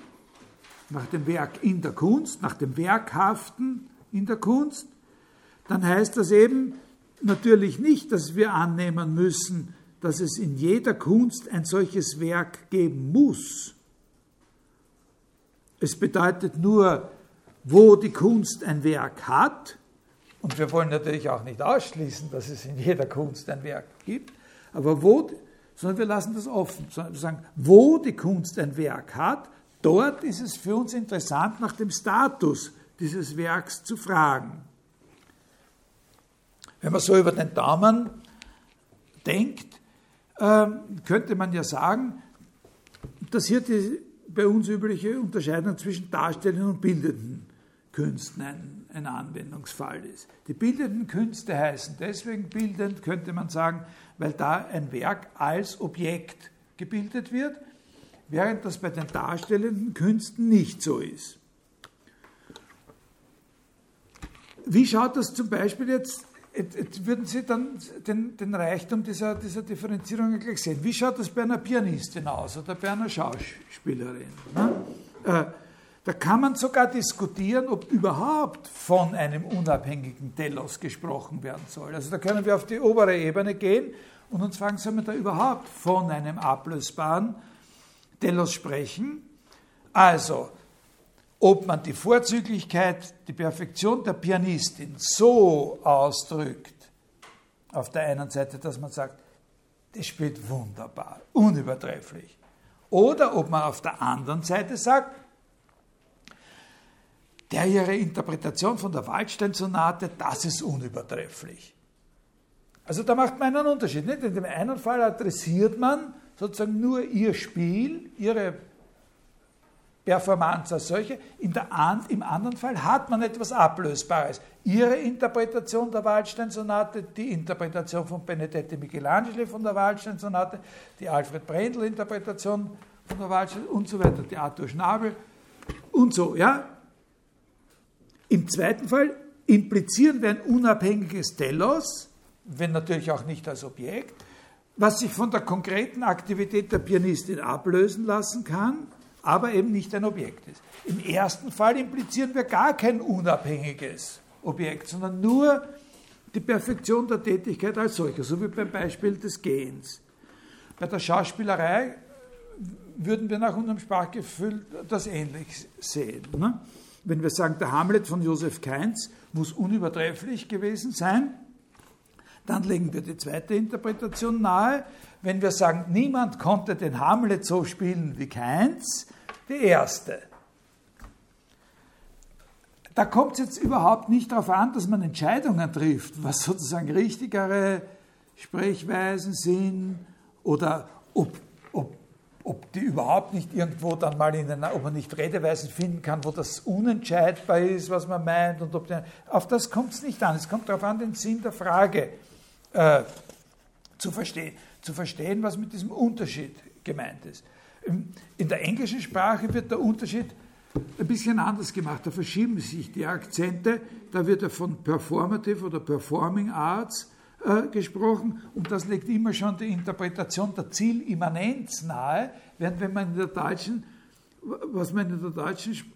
nach dem Werk in der Kunst, nach dem Werkhaften in der Kunst, dann heißt das eben natürlich nicht, dass wir annehmen müssen, dass es in jeder Kunst ein solches Werk geben muss. Es bedeutet nur, wo die Kunst ein Werk hat, und wir wollen natürlich auch nicht ausschließen, dass es in jeder Kunst ein Werk gibt, aber wo, sondern wir lassen das offen, sondern wir sagen, wo die Kunst ein Werk hat, dort ist es für uns interessant, nach dem Status dieses Werks zu fragen. Wenn man so über den Daumen denkt, ähm, könnte man ja sagen, dass hier die bei uns übliche Unterscheidung zwischen darstellenden und bildenden Künsten ein, ein Anwendungsfall ist. Die bildenden Künste heißen deswegen bildend, könnte man sagen, weil da ein Werk als Objekt gebildet wird, während das bei den darstellenden Künsten nicht so ist. Wie schaut das zum Beispiel jetzt Jetzt würden Sie dann den, den Reichtum dieser, dieser Differenzierung gleich sehen. Wie schaut das bei einer Pianistin aus oder bei einer Schauspielerin? Ne? Äh, da kann man sogar diskutieren, ob überhaupt von einem unabhängigen Telos gesprochen werden soll. Also da können wir auf die obere Ebene gehen und uns fragen, soll man da überhaupt von einem ablösbaren Telos sprechen? Also, ob man die Vorzüglichkeit, die Perfektion der Pianistin so ausdrückt, auf der einen Seite, dass man sagt, die spielt wunderbar, unübertrefflich. Oder ob man auf der anderen Seite sagt, der ihre Interpretation von der Waldstein-Sonate, das ist unübertrefflich. Also da macht man einen Unterschied. Nicht? In dem einen Fall adressiert man sozusagen nur ihr Spiel, ihre Performance als solche. In der, Im anderen Fall hat man etwas Ablösbares. Ihre Interpretation der Waldstein-Sonate, die Interpretation von Benedetti Michelangelo von der Waldstein-Sonate, die Alfred Brendel-Interpretation von der Waldstein und so weiter, die Arthur Schnabel und so, ja. Im zweiten Fall implizieren wir ein unabhängiges Telos, wenn natürlich auch nicht als Objekt, was sich von der konkreten Aktivität der Pianistin ablösen lassen kann, aber eben nicht ein Objekt ist. Im ersten Fall implizieren wir gar kein unabhängiges Objekt, sondern nur die Perfektion der Tätigkeit als solcher, so wie beim Beispiel des Gehens. Bei der Schauspielerei würden wir nach unserem Sprachgefühl das ähnlich sehen. Ne? Wenn wir sagen, der Hamlet von Josef Kainz muss unübertrefflich gewesen sein, dann legen wir die zweite Interpretation nahe. Wenn wir sagen, niemand konnte den Hamlet so spielen wie Kainz, die erste. Da kommt es jetzt überhaupt nicht darauf an, dass man Entscheidungen trifft, was sozusagen richtigere Sprechweisen sind oder ob, ob, ob die überhaupt nicht irgendwo dann mal in einer, ob man nicht Redeweisen finden kann, wo das unentscheidbar ist, was man meint und ob der, auf das kommt es nicht an. Es kommt darauf an, den Sinn der Frage äh, zu verstehen, zu verstehen, was mit diesem Unterschied gemeint ist. In der englischen Sprache wird der Unterschied ein bisschen anders gemacht. Da verschieben sich die Akzente. Da wird ja von Performative oder Performing Arts äh, gesprochen und das legt immer schon die Interpretation der Zielimmanenz nahe, während wenn man in der deutschen, was man in der deutschen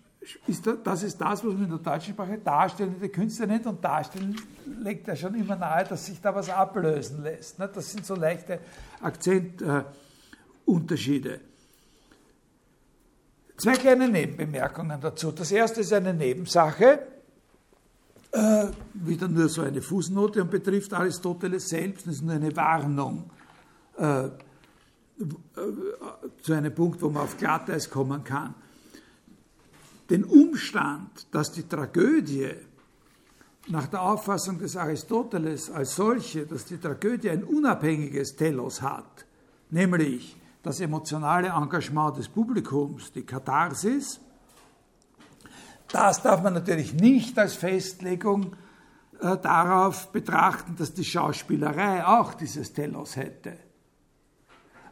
ist das ist das, was man in der deutschen Sprache darstellende Künstler nennt und darstellen legt ja schon immer nahe, dass sich da was ablösen lässt. Ne? Das sind so leichte Akzentunterschiede. Zwei kleine Nebenbemerkungen dazu. Das erste ist eine Nebensache, äh, wieder nur so eine Fußnote und betrifft Aristoteles selbst. Das ist nur eine Warnung äh, äh, zu einem Punkt, wo man auf Glatteis kommen kann. Den Umstand, dass die Tragödie nach der Auffassung des Aristoteles als solche, dass die Tragödie ein unabhängiges Telos hat, nämlich das emotionale Engagement des Publikums, die Katharsis. Das darf man natürlich nicht als Festlegung äh, darauf betrachten, dass die Schauspielerei auch dieses Telos hätte.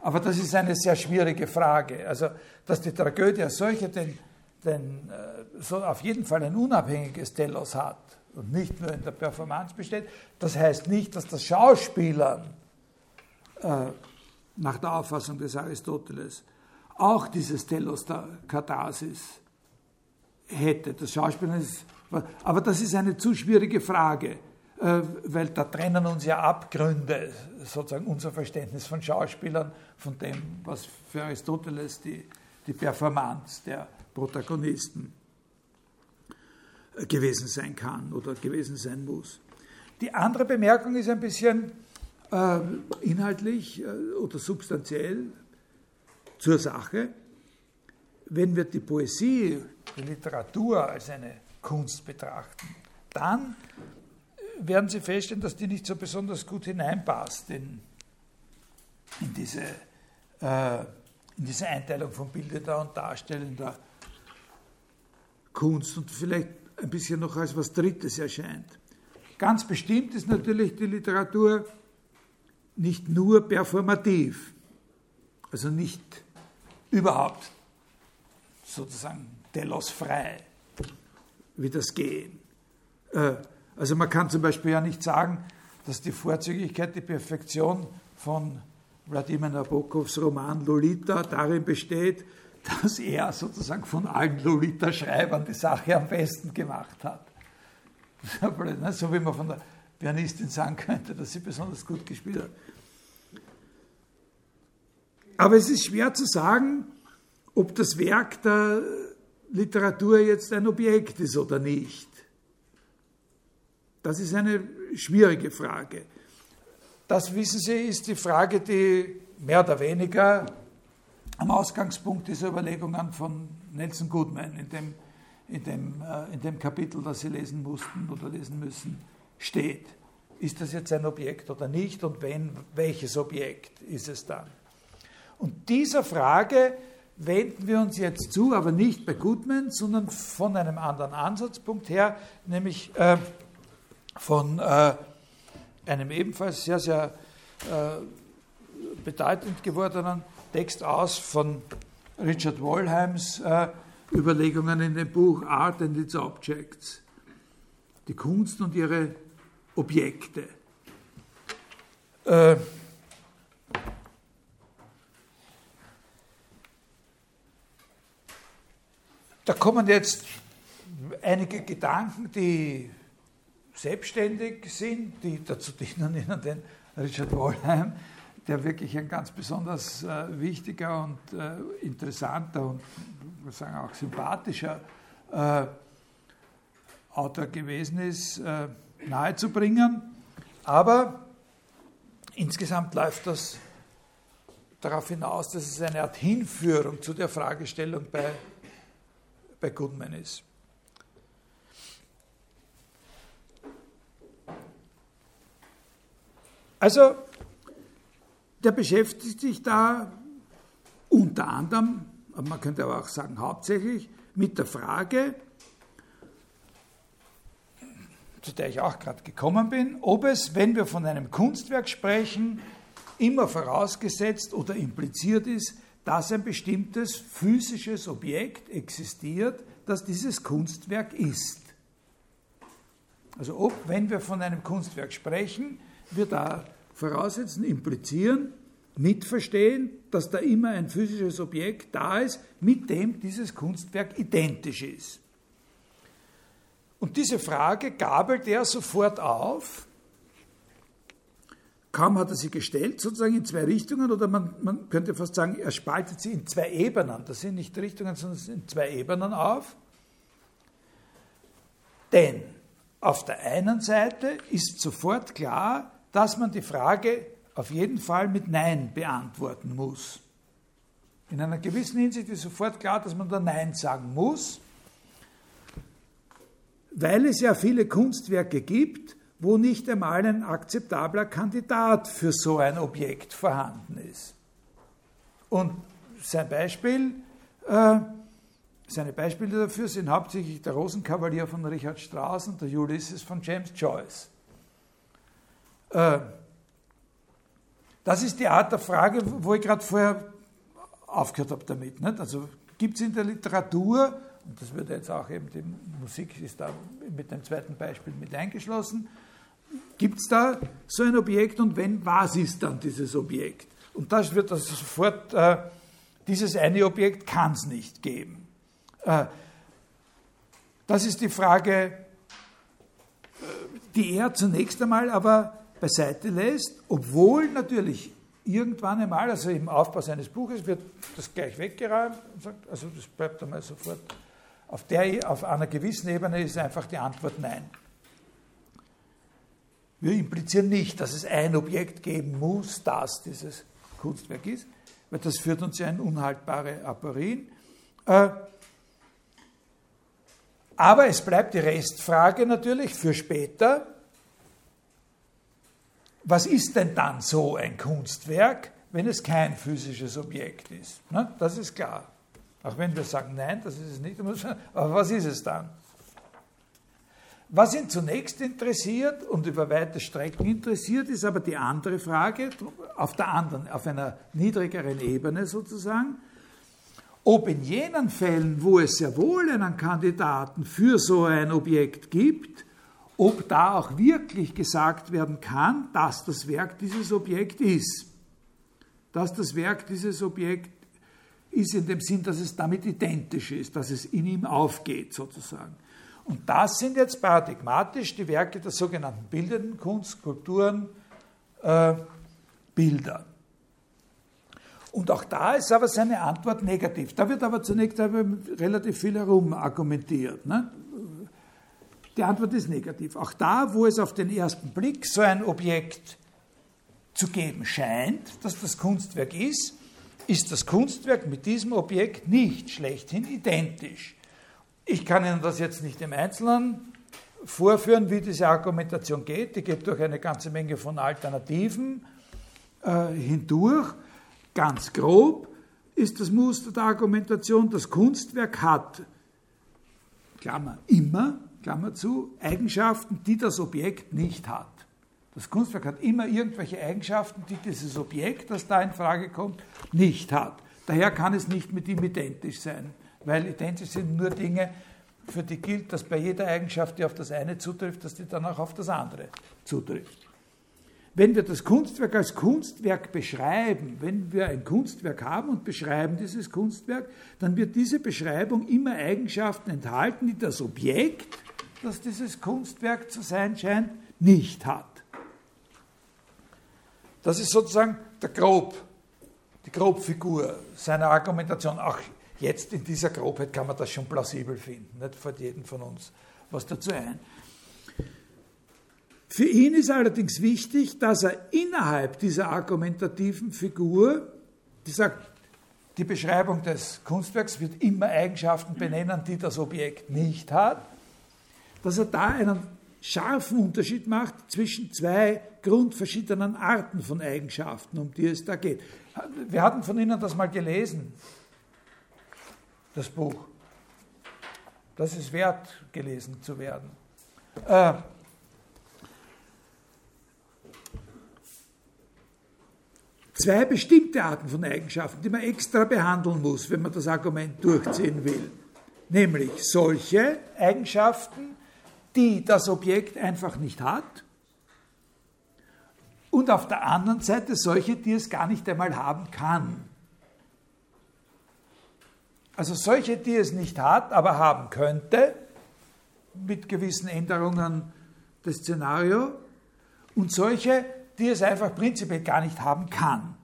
Aber das ist eine sehr schwierige Frage. Also, dass die Tragödie als solche den, den, äh, so auf jeden Fall ein unabhängiges Telos hat und nicht nur in der Performance besteht, das heißt nicht, dass das Schauspielern äh, nach der Auffassung des Aristoteles auch dieses Telos der Katharsis hätte. Das Schauspielern ist, aber das ist eine zu schwierige Frage, äh, weil da trennen uns ja Abgründe, sozusagen unser Verständnis von Schauspielern, von dem, was für Aristoteles die, die Performance der Protagonisten gewesen sein kann oder gewesen sein muss. Die andere Bemerkung ist ein bisschen äh, inhaltlich äh, oder substanziell zur Sache. Wenn wir die Poesie, die Literatur als eine Kunst betrachten, dann werden Sie feststellen, dass die nicht so besonders gut hineinpasst in, in, diese, äh, in diese Einteilung von bildender und darstellender Kunst und vielleicht ein bisschen noch als was Drittes erscheint. Ganz bestimmt ist natürlich die Literatur nicht nur performativ, also nicht überhaupt sozusagen telosfrei, wie das Gehen. Äh, also man kann zum Beispiel ja nicht sagen, dass die Vorzüglichkeit, die Perfektion von Wladimir Nabokovs Roman Lolita darin besteht, dass er sozusagen von allen Lolita-Schreibern die Sache am besten gemacht hat. Ne? So wie man von der Pianistin sagen könnte, dass sie besonders gut gespielt hat. Aber es ist schwer zu sagen, ob das Werk der Literatur jetzt ein Objekt ist oder nicht. Das ist eine schwierige Frage. Das, wissen Sie, ist die Frage, die mehr oder weniger am Ausgangspunkt dieser Überlegungen von Nelson Goodman in dem, in dem, äh, in dem Kapitel, das Sie lesen mussten oder lesen müssen, steht. Ist das jetzt ein Objekt oder nicht und wenn, welches Objekt ist es dann? Und dieser Frage wenden wir uns jetzt zu, aber nicht bei Goodman, sondern von einem anderen Ansatzpunkt her, nämlich äh, von äh, einem ebenfalls sehr, sehr äh, bedeutend gewordenen Text aus von Richard Wollheims äh, Überlegungen in dem Buch Art and its Objects. Die Kunst und ihre Objekte. Da kommen jetzt einige Gedanken, die selbstständig sind, die dazu dienen, *laughs* Ihnen den Richard Wollheim, der wirklich ein ganz besonders äh, wichtiger und äh, interessanter und ich sagen auch sympathischer äh, Autor gewesen ist, äh, nahezubringen. Aber insgesamt läuft das darauf hinaus, dass es eine Art Hinführung zu der Fragestellung bei, bei Goodman ist. Also, der beschäftigt sich da unter anderem, man könnte aber auch sagen hauptsächlich, mit der Frage, zu der ich auch gerade gekommen bin, ob es, wenn wir von einem Kunstwerk sprechen, immer vorausgesetzt oder impliziert ist, dass ein bestimmtes physisches Objekt existiert, das dieses Kunstwerk ist. Also ob, wenn wir von einem Kunstwerk sprechen, wir da voraussetzen, implizieren, mitverstehen, dass da immer ein physisches Objekt da ist, mit dem dieses Kunstwerk identisch ist. Und diese Frage gabelt er sofort auf. Kaum hat er sie gestellt, sozusagen in zwei Richtungen, oder man, man könnte fast sagen, er spaltet sie in zwei Ebenen. Das sind nicht Richtungen, sondern in zwei Ebenen auf. Denn auf der einen Seite ist sofort klar, dass man die Frage auf jeden Fall mit Nein beantworten muss. In einer gewissen Hinsicht ist sofort klar, dass man da Nein sagen muss weil es ja viele Kunstwerke gibt, wo nicht einmal ein akzeptabler Kandidat für so ein Objekt vorhanden ist. Und sein Beispiel, äh, seine Beispiele dafür sind hauptsächlich der Rosenkavalier von Richard Strauss und der Ulysses von James Joyce. Äh, das ist die Art der Frage, wo ich gerade vorher aufgehört habe damit. Nicht? Also gibt es in der Literatur und das wird jetzt auch eben, die Musik ist da mit dem zweiten Beispiel mit eingeschlossen, gibt es da so ein Objekt und wenn, was ist dann dieses Objekt? Und das wird also sofort, äh, dieses eine Objekt kann es nicht geben. Äh, das ist die Frage, äh, die er zunächst einmal aber beiseite lässt, obwohl natürlich irgendwann einmal, also im Aufbau seines Buches, wird das gleich weggeräumt und sagt, also das bleibt einmal sofort auf, der, auf einer gewissen Ebene ist einfach die Antwort Nein. Wir implizieren nicht, dass es ein Objekt geben muss, das dieses Kunstwerk ist, weil das führt uns ja in unhaltbare Aporien. Äh, aber es bleibt die Restfrage natürlich für später. Was ist denn dann so ein Kunstwerk, wenn es kein physisches Objekt ist? Das ist klar. Auch wenn wir sagen, nein, das ist es nicht, *laughs* aber was ist es dann? Was ihn zunächst interessiert und über weite Strecken interessiert, ist aber die andere Frage, auf der anderen, auf einer niedrigeren Ebene sozusagen, ob in jenen Fällen, wo es sehr wohl einen Kandidaten für so ein Objekt gibt, ob da auch wirklich gesagt werden kann, dass das Werk dieses Objekt ist. Dass das Werk dieses Objekt ist in dem Sinn, dass es damit identisch ist, dass es in ihm aufgeht sozusagen. Und das sind jetzt paradigmatisch die Werke der sogenannten bildenden Kunst, Skulpturen, äh, Bilder. Und auch da ist aber seine Antwort negativ. Da wird aber zunächst relativ viel herum argumentiert. Ne? Die Antwort ist negativ. Auch da, wo es auf den ersten Blick so ein Objekt zu geben scheint, dass das Kunstwerk ist, ist das Kunstwerk mit diesem Objekt nicht schlechthin identisch. Ich kann Ihnen das jetzt nicht im Einzelnen vorführen, wie diese Argumentation geht. Die geht durch eine ganze Menge von Alternativen äh, hindurch. Ganz grob ist das Muster der Argumentation, das Kunstwerk hat, Klammer, immer, Klammer zu, Eigenschaften, die das Objekt nicht hat. Das Kunstwerk hat immer irgendwelche Eigenschaften, die dieses Objekt, das da in Frage kommt, nicht hat. Daher kann es nicht mit ihm identisch sein, weil identisch sind nur Dinge, für die gilt, dass bei jeder Eigenschaft, die auf das eine zutrifft, dass die dann auch auf das andere zutrifft. Wenn wir das Kunstwerk als Kunstwerk beschreiben, wenn wir ein Kunstwerk haben und beschreiben dieses Kunstwerk, dann wird diese Beschreibung immer Eigenschaften enthalten, die das Objekt, das dieses Kunstwerk zu sein scheint, nicht hat. Das ist sozusagen der Grob, die Grobfigur seiner Argumentation. Auch jetzt in dieser Grobheit kann man das schon plausibel finden. Nicht fällt jedem von uns was dazu ein. Für ihn ist allerdings wichtig, dass er innerhalb dieser argumentativen Figur, die sagt, die Beschreibung des Kunstwerks wird immer Eigenschaften benennen, die das Objekt nicht hat, dass er da einen scharfen Unterschied macht zwischen zwei grundverschiedenen Arten von Eigenschaften, um die es da geht. Wir hatten von Ihnen das mal gelesen, das Buch. Das ist wert, gelesen zu werden. Äh, zwei bestimmte Arten von Eigenschaften, die man extra behandeln muss, wenn man das Argument durchziehen will. Nämlich solche Eigenschaften, die das Objekt einfach nicht hat. Und auf der anderen Seite solche, die es gar nicht einmal haben kann. Also solche, die es nicht hat, aber haben könnte, mit gewissen Änderungen des Szenarios. Und solche, die es einfach prinzipiell gar nicht haben kann.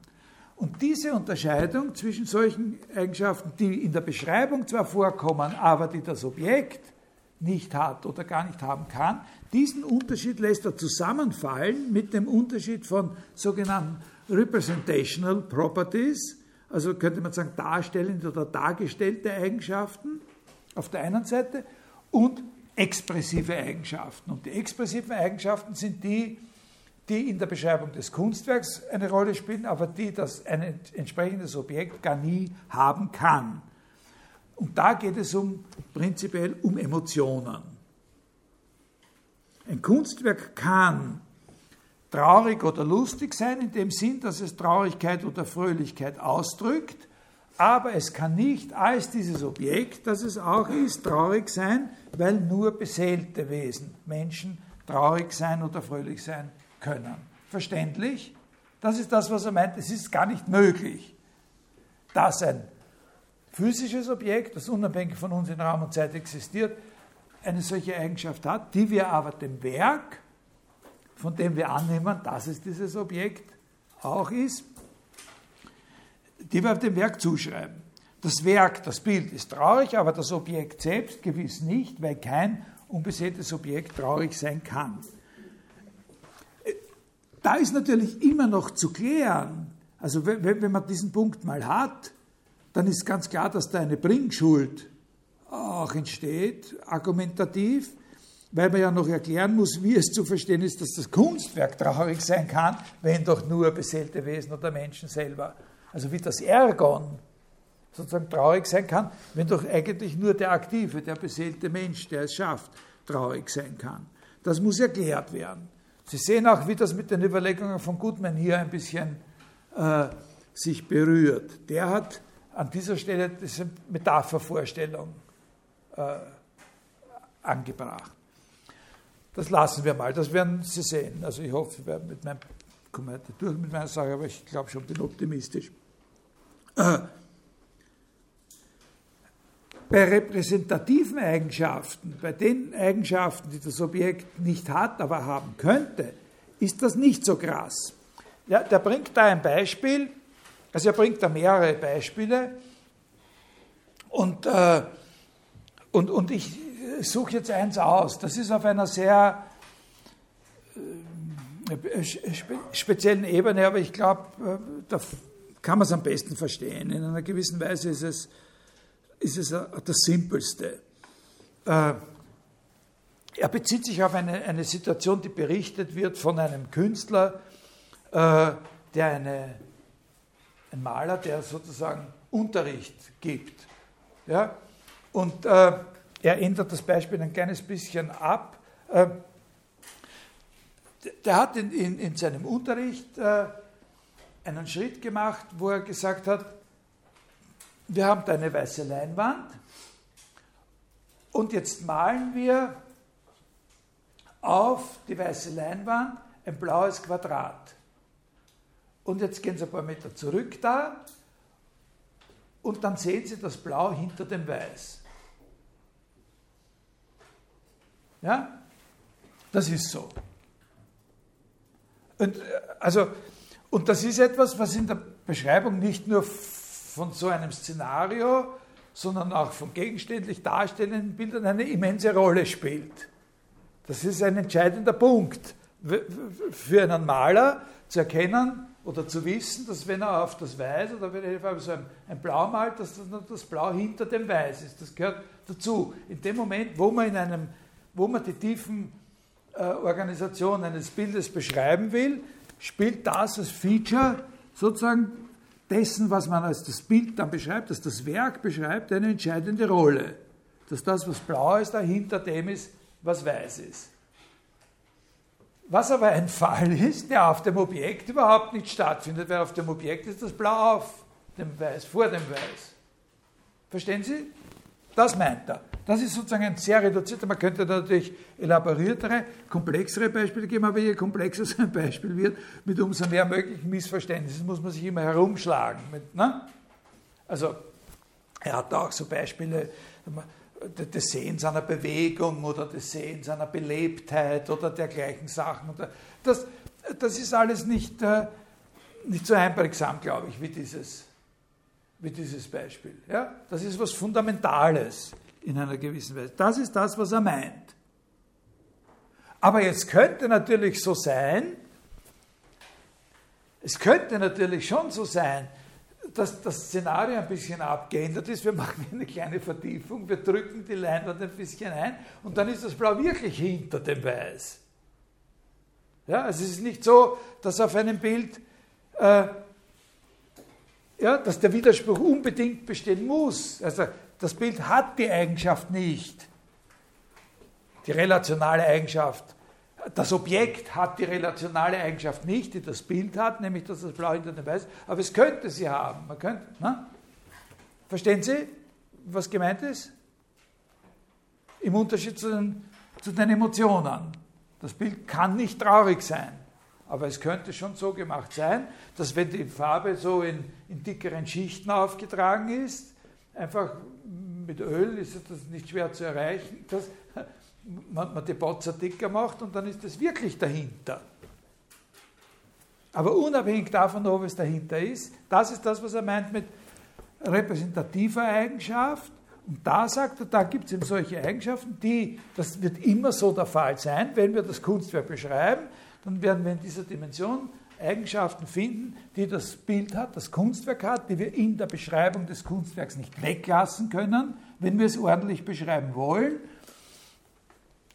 Und diese Unterscheidung zwischen solchen Eigenschaften, die in der Beschreibung zwar vorkommen, aber die das Objekt nicht hat oder gar nicht haben kann, diesen Unterschied lässt er zusammenfallen mit dem Unterschied von sogenannten Representational Properties, also könnte man sagen darstellende oder dargestellte Eigenschaften auf der einen Seite und expressive Eigenschaften. Und die expressiven Eigenschaften sind die, die in der Beschreibung des Kunstwerks eine Rolle spielen, aber die das ein entsprechendes Objekt gar nie haben kann. Und da geht es um, prinzipiell um Emotionen. Ein Kunstwerk kann traurig oder lustig sein, in dem Sinn, dass es Traurigkeit oder Fröhlichkeit ausdrückt, aber es kann nicht als dieses Objekt, das es auch ist, traurig sein, weil nur beseelte Wesen, Menschen, traurig sein oder fröhlich sein können. Verständlich? Das ist das, was er meint. Es ist gar nicht möglich, dass ein physisches Objekt, das unabhängig von uns in Raum und Zeit existiert, eine solche Eigenschaft hat, die wir aber dem Werk, von dem wir annehmen, dass es dieses Objekt auch ist, die wir dem Werk zuschreiben. Das Werk, das Bild ist traurig, aber das Objekt selbst gewiss nicht, weil kein unbeseeltes Objekt traurig sein kann. Da ist natürlich immer noch zu klären, also wenn man diesen Punkt mal hat, dann ist ganz klar, dass da eine Bringschuld auch entsteht, argumentativ, weil man ja noch erklären muss, wie es zu verstehen ist, dass das Kunstwerk traurig sein kann, wenn doch nur beseelte Wesen oder Menschen selber, also wie das Ergon sozusagen traurig sein kann, wenn doch eigentlich nur der aktive, der beseelte Mensch, der es schafft, traurig sein kann. Das muss erklärt werden. Sie sehen auch, wie das mit den Überlegungen von Goodman hier ein bisschen äh, sich berührt. Der hat an dieser Stelle diese Metaphervorstellung äh, angebracht. Das lassen wir mal, das werden Sie sehen. Also ich hoffe, wir werden mit meinem, komme heute durch mit meiner Sache, aber ich glaube schon, bin optimistisch. Äh, bei repräsentativen Eigenschaften, bei den Eigenschaften, die das Objekt nicht hat, aber haben könnte, ist das nicht so krass. Ja, der bringt da ein Beispiel, also er bringt da mehrere Beispiele und, äh, und, und ich suche jetzt eins aus. Das ist auf einer sehr äh, speziellen Ebene, aber ich glaube, äh, da kann man es am besten verstehen. In einer gewissen Weise ist es, ist es das Simpelste. Äh, er bezieht sich auf eine, eine Situation, die berichtet wird von einem Künstler, äh, der eine, ein Maler, der sozusagen Unterricht gibt. Ja? Und äh, er ändert das Beispiel ein kleines bisschen ab. Äh, der hat in, in, in seinem Unterricht äh, einen Schritt gemacht, wo er gesagt hat, wir haben da eine weiße Leinwand und jetzt malen wir auf die weiße Leinwand ein blaues Quadrat. Und jetzt gehen Sie ein paar Meter zurück da und dann sehen Sie das Blau hinter dem Weiß. Ja? Das ist so. Und, äh, also, und das ist etwas, was in der Beschreibung nicht nur von so einem Szenario, sondern auch von gegenständlich darstellenden Bildern eine immense Rolle spielt. Das ist ein entscheidender Punkt für einen Maler zu erkennen oder zu wissen, dass wenn er auf das Weiß oder wenn er so ein, ein Blau malt, dass das, das Blau hinter dem Weiß ist. Das gehört dazu. In dem Moment, wo man, in einem, wo man die tiefen äh, Organisation eines Bildes beschreiben will, spielt das als Feature sozusagen dessen, was man als das Bild dann beschreibt, dass das Werk beschreibt, eine entscheidende Rolle. Dass das, was blau ist, dahinter dem ist, was weiß ist. Was aber ein *laughs* Fall ist, der auf dem Objekt überhaupt nicht stattfindet, weil auf dem Objekt ist das Blau auf dem Weiß, vor dem Weiß. Verstehen Sie? Das meint er. Das ist sozusagen ein sehr reduzierter, man könnte da natürlich elaboriertere, komplexere Beispiele geben, aber je komplexer so ein Beispiel wird, mit umso mehr möglichen Missverständnissen muss man sich immer herumschlagen. Mit, ne? Also, er hat auch so Beispiele, des Sehens einer Bewegung oder des Sehens einer Belebtheit oder dergleichen Sachen. Das, das ist alles nicht, äh, nicht so einprägsam, glaube ich, wie dieses, wie dieses Beispiel. Ja? Das ist was Fundamentales in einer gewissen Weise. Das ist das, was er meint. Aber jetzt könnte natürlich so sein, es könnte natürlich schon so sein, dass das Szenario ein bisschen abgeändert ist. Wir *laughs* machen eine kleine Vertiefung, wir drücken die Leinwand ein bisschen ein und dann ist das Blau wirklich hinter dem Weiß. Ja, also es ist nicht so, dass auf einem Bild, äh, ja, dass der Widerspruch unbedingt bestehen muss. Also das Bild hat die Eigenschaft nicht, die relationale Eigenschaft das Objekt hat die relationale Eigenschaft nicht, die das Bild hat, nämlich dass das Blau hinter dem Weiß, aber es könnte sie haben. Man könnte, ne? Verstehen Sie, was gemeint ist? Im Unterschied zu den, zu den Emotionen. Das Bild kann nicht traurig sein, aber es könnte schon so gemacht sein, dass wenn die Farbe so in, in dickeren Schichten aufgetragen ist, einfach mit Öl ist das nicht schwer zu erreichen, dass man, man die Botzer dicker macht und dann ist es wirklich dahinter. Aber unabhängig davon, ob es dahinter ist, das ist das, was er meint mit repräsentativer Eigenschaft. Und da sagt er, da gibt es eben solche Eigenschaften, die, das wird immer so der Fall sein, wenn wir das Kunstwerk beschreiben, dann werden wir in dieser Dimension Eigenschaften finden, die das Bild hat, das Kunstwerk hat, die wir in der Beschreibung des Kunstwerks nicht weglassen können, wenn wir es ordentlich beschreiben wollen.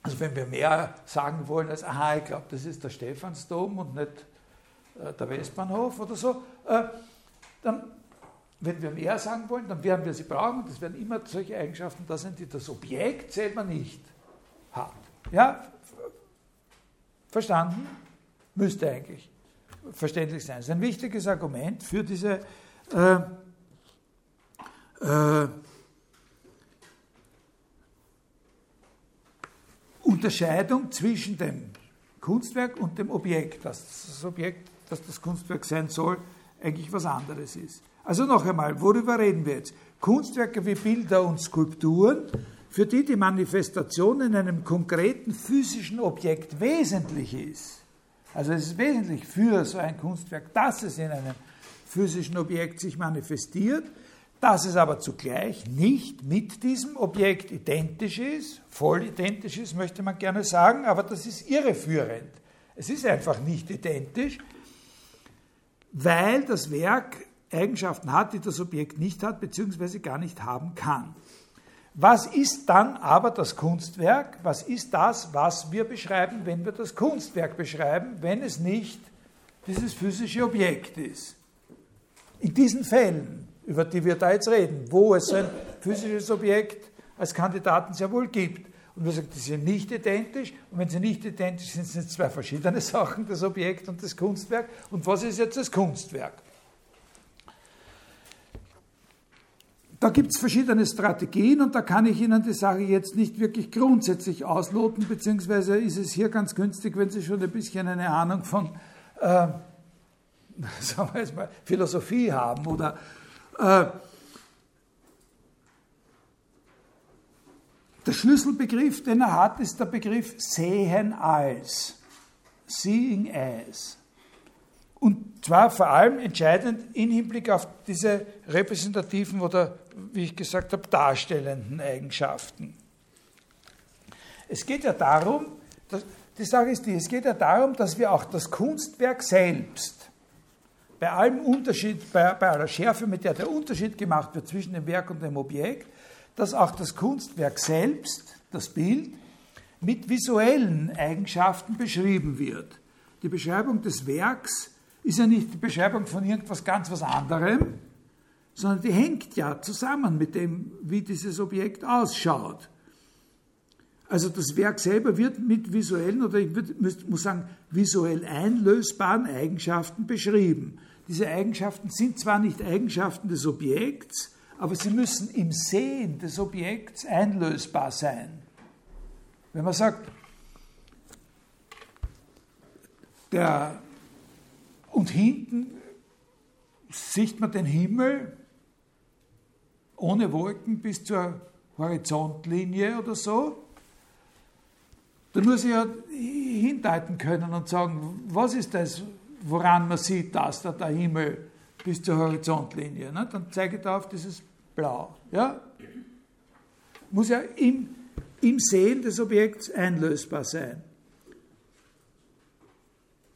Also wenn wir mehr sagen wollen als, aha, ich glaube, das ist der Stephansdom und nicht äh, der Westbahnhof oder so, äh, dann, wenn wir mehr sagen wollen, dann werden wir sie brauchen es werden immer solche Eigenschaften da sein, die das Objekt selber nicht hat. Ja, verstanden? Müsste eigentlich verständlich sein. Das ist ein wichtiges Argument für diese äh, äh, Unterscheidung zwischen dem Kunstwerk und dem Objekt, dass das Objekt, das das Kunstwerk sein soll, eigentlich was anderes ist. Also noch einmal, worüber reden wir jetzt? Kunstwerke wie Bilder und Skulpturen, für die die Manifestation in einem konkreten physischen Objekt wesentlich ist. Also es ist wesentlich für so ein Kunstwerk, dass es in einem physischen Objekt sich manifestiert dass es aber zugleich nicht mit diesem Objekt identisch ist, voll identisch ist, möchte man gerne sagen, aber das ist irreführend. Es ist einfach nicht identisch, weil das Werk Eigenschaften hat, die das Objekt nicht hat, beziehungsweise gar nicht haben kann. Was ist dann aber das Kunstwerk? Was ist das, was wir beschreiben, wenn wir das Kunstwerk beschreiben, wenn es nicht dieses physische Objekt ist? In diesen Fällen, über die wir da jetzt reden, wo es ein physisches Objekt als Kandidaten sehr wohl gibt, und wir sagen, die sind nicht identisch. Und wenn sie nicht identisch sind, sind es zwei verschiedene *laughs* Sachen, das Objekt und das Kunstwerk. Und was ist jetzt das Kunstwerk? Da gibt es verschiedene Strategien und da kann ich Ihnen die Sache jetzt nicht wirklich grundsätzlich ausloten, beziehungsweise ist es hier ganz günstig, wenn Sie schon ein bisschen eine Ahnung von äh, *laughs* sagen wir jetzt mal, Philosophie haben oder äh, der Schlüsselbegriff, den er hat, ist der Begriff sehen als, seeing as. Und zwar vor allem entscheidend im Hinblick auf diese repräsentativen oder, wie ich gesagt habe, darstellenden Eigenschaften. Es geht ja darum, dass, die Sache ist die, es geht ja darum, dass wir auch das Kunstwerk selbst, bei allem Unterschied, bei, bei aller Schärfe, mit der der Unterschied gemacht wird zwischen dem Werk und dem Objekt, dass auch das Kunstwerk selbst, das Bild, mit visuellen Eigenschaften beschrieben wird. Die Beschreibung des Werks ist ja nicht die Beschreibung von irgendwas ganz was anderem, sondern die hängt ja zusammen mit dem, wie dieses Objekt ausschaut. Also das Werk selber wird mit visuellen oder ich muss sagen visuell einlösbaren Eigenschaften beschrieben. Diese Eigenschaften sind zwar nicht Eigenschaften des Objekts, aber sie müssen im Sehen des Objekts einlösbar sein. Wenn man sagt, der und hinten sieht man den Himmel ohne Wolken bis zur Horizontlinie oder so. Da muss ich ja hindeuten können und sagen, was ist das, woran man sieht, dass da der Himmel bis zur Horizontlinie. Ne? Dann zeige ich da auf dieses Blau. Ja? Muss ja im, im Sehen des Objekts einlösbar sein.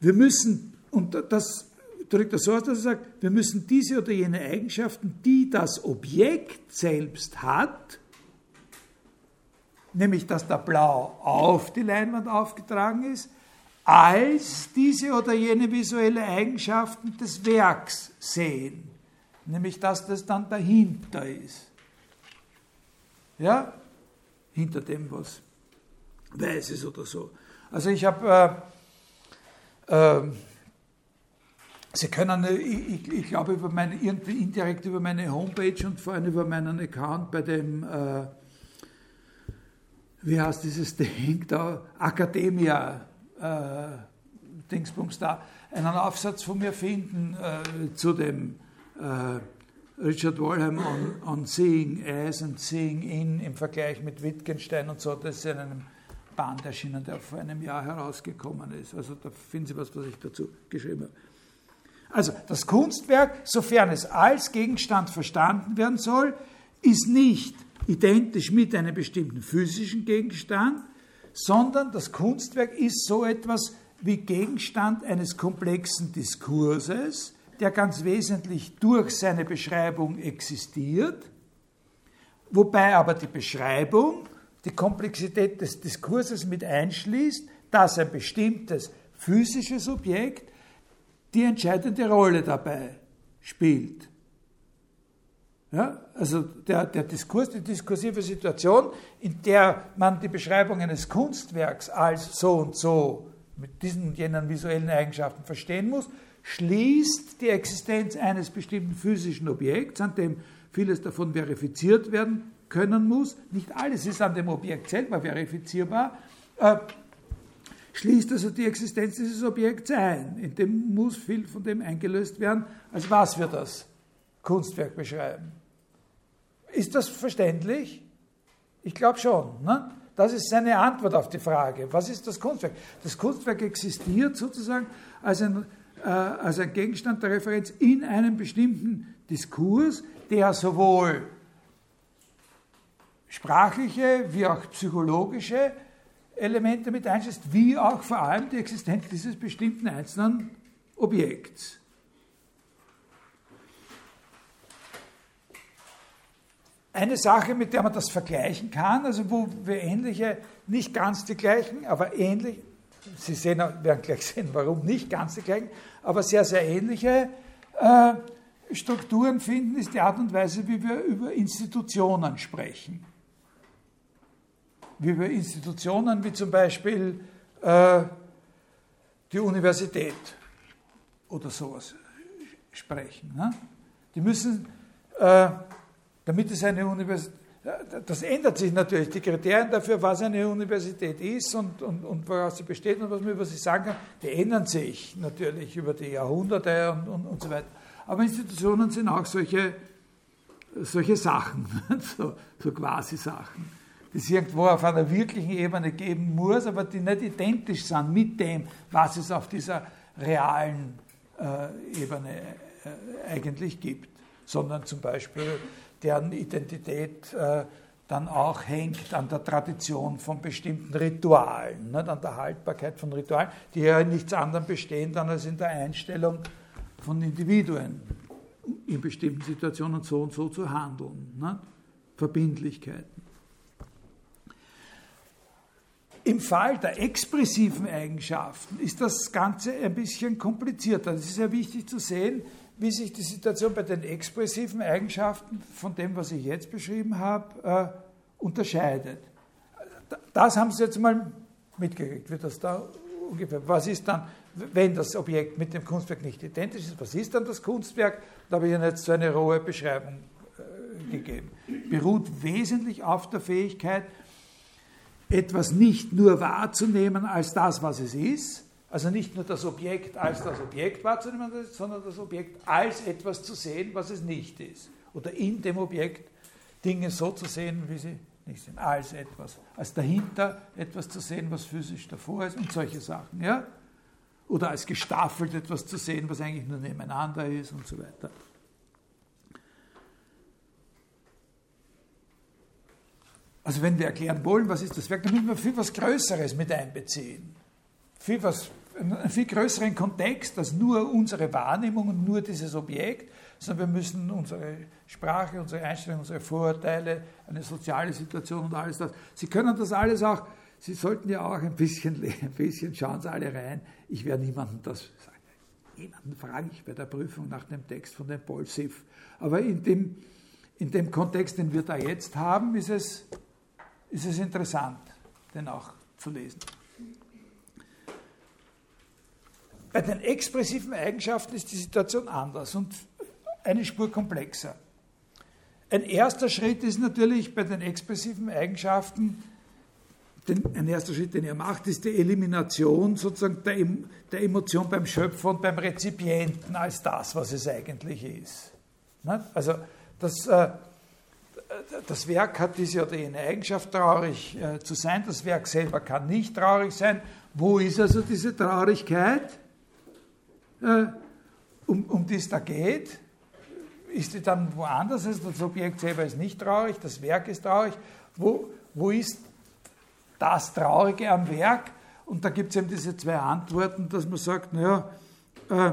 Wir müssen und das drückt er so aus, dass er sagt, wir müssen diese oder jene Eigenschaften, die das Objekt selbst hat, nämlich dass der Blau auf die Leinwand aufgetragen ist, als diese oder jene visuelle Eigenschaften des Werks sehen, nämlich dass das dann dahinter ist. Ja, hinter dem, was weiß ist oder so. Also ich habe äh, äh, Sie können, äh, ich, ich, glaube, über meine, irgendwie indirekt über meine Homepage und vor allem über meinen Account bei dem, äh, wie heißt dieses *laughs* Ding da, Academia äh, Dingsbums da, einen Aufsatz von mir finden äh, zu dem äh, Richard Wallheim on, on Seeing As and Seeing In im Vergleich mit Wittgenstein und so, das ist in einem Band erschienen, der vor einem Jahr herausgekommen ist. Also da finden Sie was, was ich dazu geschrieben habe. Also das Kunstwerk, sofern es als Gegenstand verstanden werden soll, ist nicht identisch mit einem bestimmten physischen Gegenstand, sondern das Kunstwerk ist so etwas wie Gegenstand eines komplexen Diskurses, der ganz wesentlich durch seine Beschreibung existiert, wobei aber die Beschreibung die Komplexität des Diskurses mit einschließt, dass ein bestimmtes physisches Objekt die entscheidende Rolle dabei spielt. Ja, also der, der Diskurs, die diskursive Situation, in der man die Beschreibung eines Kunstwerks als so und so mit diesen und jenen visuellen Eigenschaften verstehen muss, schließt die Existenz eines bestimmten physischen Objekts, an dem vieles davon verifiziert werden können muss. Nicht alles ist an dem Objekt selber verifizierbar, äh, schließt also die Existenz dieses Objekts ein. In dem muss viel von dem eingelöst werden, als was wir das Kunstwerk beschreiben. Ist das verständlich? Ich glaube schon. Ne? Das ist seine Antwort auf die Frage, was ist das Kunstwerk? Das Kunstwerk existiert sozusagen als ein, äh, als ein Gegenstand der Referenz in einem bestimmten Diskurs, der sowohl sprachliche wie auch psychologische Elemente mit einschließt, wie auch vor allem die Existenz dieses bestimmten einzelnen Objekts. Eine Sache, mit der man das vergleichen kann, also wo wir ähnliche, nicht ganz die gleichen, aber ähnlich, Sie sehen, werden gleich *laughs* sehen, warum nicht ganz die gleichen, aber sehr, sehr ähnliche äh, Strukturen finden, ist die Art und Weise, wie wir über Institutionen sprechen. Wie über Institutionen wie zum Beispiel äh, die Universität oder sowas sprechen. Ne? Die müssen, äh, damit es eine Universität, das ändert sich natürlich. Die Kriterien dafür, was eine Universität ist und, und, und woraus sie besteht und was man über sie sagen kann, die ändern sich natürlich über die Jahrhunderte und, und, und so weiter. Aber Institutionen sind auch solche, solche Sachen, *laughs* so, so quasi Sachen, die es irgendwo auf einer wirklichen Ebene geben muss, aber die nicht identisch sind mit dem, was es auf dieser realen äh, Ebene äh, eigentlich gibt, sondern zum Beispiel deren Identität äh, dann auch hängt an der Tradition von bestimmten Ritualen, nicht? an der Haltbarkeit von Ritualen, die ja in nichts anderem bestehen dann als in der Einstellung von Individuen in bestimmten Situationen so und so zu handeln. Ne? Verbindlichkeiten. Im Fall der expressiven Eigenschaften ist das Ganze ein bisschen komplizierter. Es ist sehr wichtig zu sehen, wie sich die Situation bei den expressiven Eigenschaften von dem, was ich jetzt beschrieben habe, äh, unterscheidet. Das haben Sie jetzt mal mitgekriegt, wird das da ungefähr. Was ist dann, wenn das Objekt mit dem Kunstwerk nicht identisch ist, was ist dann das Kunstwerk? Da habe ich Ihnen jetzt so eine rohe Beschreibung äh, gegeben. Beruht wesentlich auf der Fähigkeit, etwas nicht nur wahrzunehmen als das, was es ist, also nicht nur das Objekt als das Objekt wahrzunehmen, sondern das Objekt als etwas zu sehen, was es nicht ist. Oder in dem Objekt Dinge so zu sehen, wie sie nicht sind, als etwas. Als dahinter etwas zu sehen, was physisch davor ist und solche Sachen. Ja? Oder als gestaffelt etwas zu sehen, was eigentlich nur nebeneinander ist und so weiter. Also wenn wir erklären wollen, was ist das Werk, dann müssen wir viel was Größeres mit einbeziehen. Viel was, einen viel größeren Kontext als nur unsere Wahrnehmung und nur dieses Objekt, sondern wir müssen unsere Sprache, unsere Einstellung, unsere Vorurteile, eine soziale Situation und alles das. Sie können das alles auch, Sie sollten ja auch ein bisschen, ein bisschen schauen Sie alle rein. Ich werde niemandem das sagen. Jemanden frage ich bei der Prüfung nach dem Text von dem Paul Siff. Aber in dem, in dem Kontext, den wir da jetzt haben, ist es, ist es interessant, den auch zu lesen. Bei den expressiven Eigenschaften ist die Situation anders und eine Spur komplexer. Ein erster Schritt ist natürlich bei den expressiven Eigenschaften, den, ein erster Schritt, den er macht, ist die Elimination sozusagen der, der Emotion beim Schöpfer und beim Rezipienten als das, was es eigentlich ist. Also das, äh, das Werk hat diese oder jene Eigenschaft, traurig äh, zu sein. Das Werk selber kann nicht traurig sein. Wo ist also diese Traurigkeit? Äh, um, um die es da geht, ist die dann woanders? Also das Objekt selber ist nicht traurig, das Werk ist traurig. Wo, wo ist das Traurige am Werk? Und da gibt es eben diese zwei Antworten, dass man sagt, naja, äh,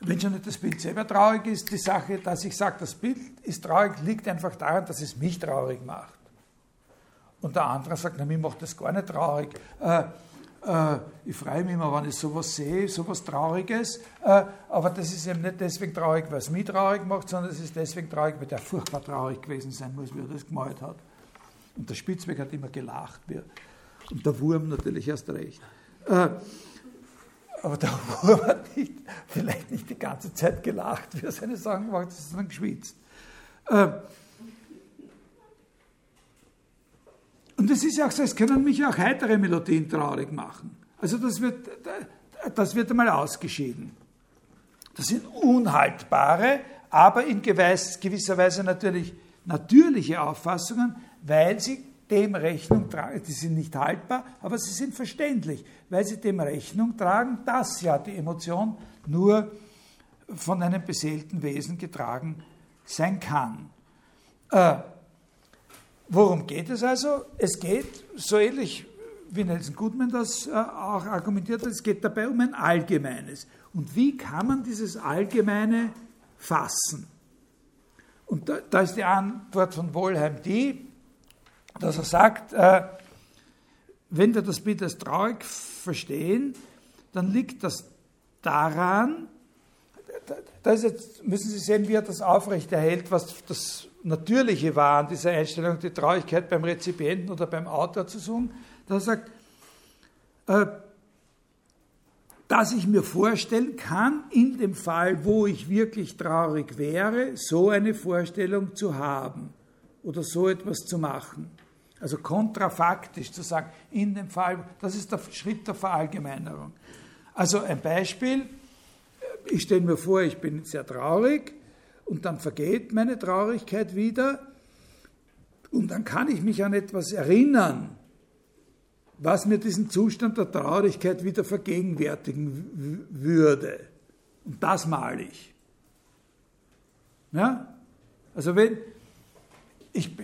wenn schon nicht das Bild selber traurig ist, die Sache, dass ich sage, das Bild ist traurig, liegt einfach daran, dass es mich traurig macht. Und der andere sagt, na, mir macht das gar nicht traurig. Äh, äh, ich freue mich immer, wenn ich sowas sehe, sowas Trauriges, äh, aber das ist eben nicht deswegen traurig, weil es mich traurig macht, sondern es ist deswegen traurig, weil der furchtbar traurig gewesen sein muss, wie er das gemalt hat. Und der Spitzweg hat immer gelacht. Und der Wurm natürlich erst recht. Aber der Wurm hat nicht, vielleicht nicht die ganze Zeit gelacht, wie er seine Sachen gemacht hat, sondern geschwitzt. Und es ist ja auch so, es können mich auch heitere Melodien traurig machen. Also das wird, das wird einmal ausgeschieden. Das sind unhaltbare, aber in gewisser Weise natürlich natürliche Auffassungen, weil sie dem Rechnung tragen, die sind nicht haltbar, aber sie sind verständlich, weil sie dem Rechnung tragen, dass ja die Emotion nur von einem beseelten Wesen getragen sein kann. Äh, Worum geht es also? Es geht, so ähnlich wie Nelson Goodman das äh, auch argumentiert hat, es geht dabei um ein Allgemeines. Und wie kann man dieses Allgemeine fassen? Und da, da, ist die Antwort von Wohlheim die, dass er sagt, äh, wenn wir das Bild als traurig verstehen, dann liegt das daran, da jetzt, müssen Sie sehen, wie er das aufrechterhält, was das Natürliche war an dieser Einstellung, die Traurigkeit beim Rezipienten oder beim Autor zu suchen, dass er sagt, äh, dass ich mir vorstellen kann, in dem Fall, wo ich wirklich traurig wäre, so eine Vorstellung zu haben oder so etwas zu machen. Also kontrafaktisch zu sagen, in dem Fall, das ist der Schritt der Verallgemeinerung. Also ein Beispiel, ich stelle mir vor, ich bin sehr traurig und dann vergeht meine Traurigkeit wieder und dann kann ich mich an etwas erinnern, was mir diesen Zustand der Traurigkeit wieder vergegenwärtigen würde. Und das male ich. Ja? Also wenn ich,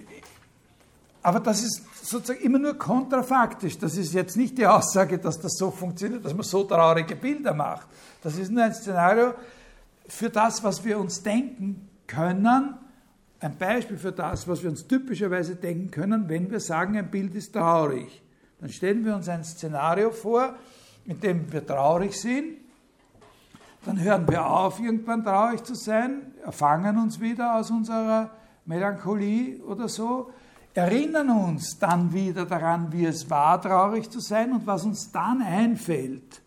aber das ist sozusagen immer nur kontrafaktisch. Das ist jetzt nicht die Aussage, dass das so funktioniert, dass man so traurige Bilder macht. Das ist nur ein Szenario für das, was wir uns denken können, ein Beispiel für das, was wir uns typischerweise denken können, wenn wir sagen, ein Bild ist traurig. Dann stellen wir uns ein Szenario vor, in dem wir traurig sind. Dann hören wir auf, irgendwann traurig zu sein, erfangen uns wieder aus unserer Melancholie oder so, erinnern uns dann wieder daran, wie es war, traurig zu sein und was uns dann einfällt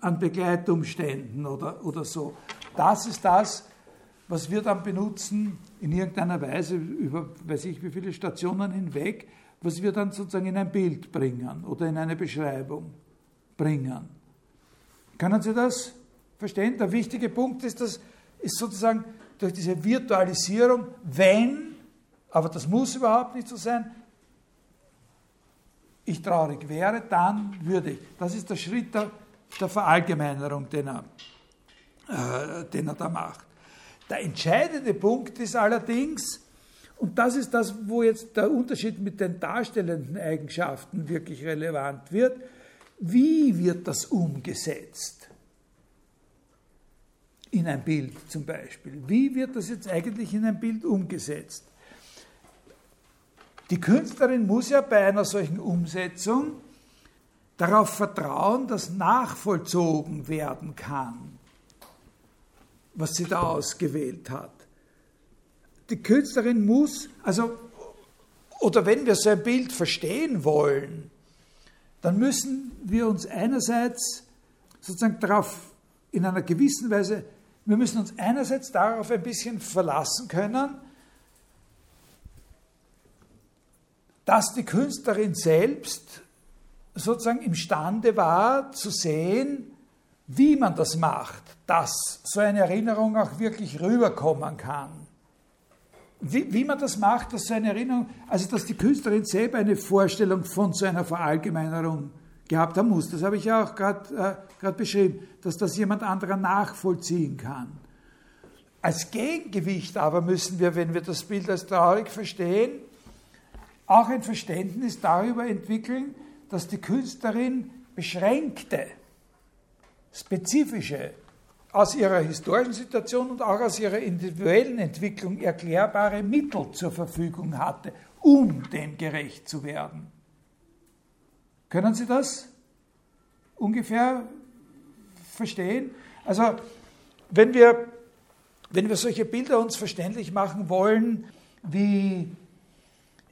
an Begleitumständen oder, oder so. Das ist das, was wir dann benutzen in irgendeiner Weise über, weiß ich, wie viele Stationen hinweg, was wir dann sozusagen in ein Bild bringen oder in eine Beschreibung bringen. Können Sie das verstehen? Der wichtige Punkt ist, dass ist sozusagen durch diese Virtualisierung, wenn, aber das muss überhaupt nicht so sein, ich traurig wäre, dann würde ich. Das ist der Schritt der, der Verallgemeinerung, den er, äh, den er da macht. Der entscheidende Punkt ist allerdings, und das ist das, wo jetzt der Unterschied mit den darstellenden Eigenschaften wirklich relevant wird. Wie wird das umgesetzt? In ein Bild zum Beispiel. Wie wird das jetzt eigentlich in ein Bild umgesetzt? Die Künstlerin muss ja bei einer solchen Umsetzung darauf vertrauen, dass nachvollzogen werden kann, was sie da ausgewählt hat. Die Künstlerin muss, also, oder wenn wir so ein Bild verstehen wollen, dann müssen wir uns einerseits sozusagen darauf in einer gewissen Weise, wir müssen uns einerseits darauf ein bisschen verlassen können, dass die Künstlerin selbst sozusagen imstande war zu sehen, wie man das macht, dass so eine Erinnerung auch wirklich rüberkommen kann wie, wie man das macht, dass so eine Erinnerung, also dass die Künstlerin selber eine Vorstellung von so einer Verallgemeinerung gehabt haben muss. Das habe ich ja auch gerade äh, beschrieben, dass das jemand anderer nachvollziehen kann. Als Gegengewicht aber müssen wir, wenn wir das Bild als traurig verstehen, auch ein Verständnis darüber entwickeln, dass die Künstlerin beschränkte, spezifische aus ihrer historischen Situation und auch aus ihrer individuellen Entwicklung erklärbare Mittel zur Verfügung hatte, um dem gerecht zu werden. Können Sie das ungefähr verstehen? Also, wenn wir, wenn wir solche Bilder uns verständlich machen wollen, wie,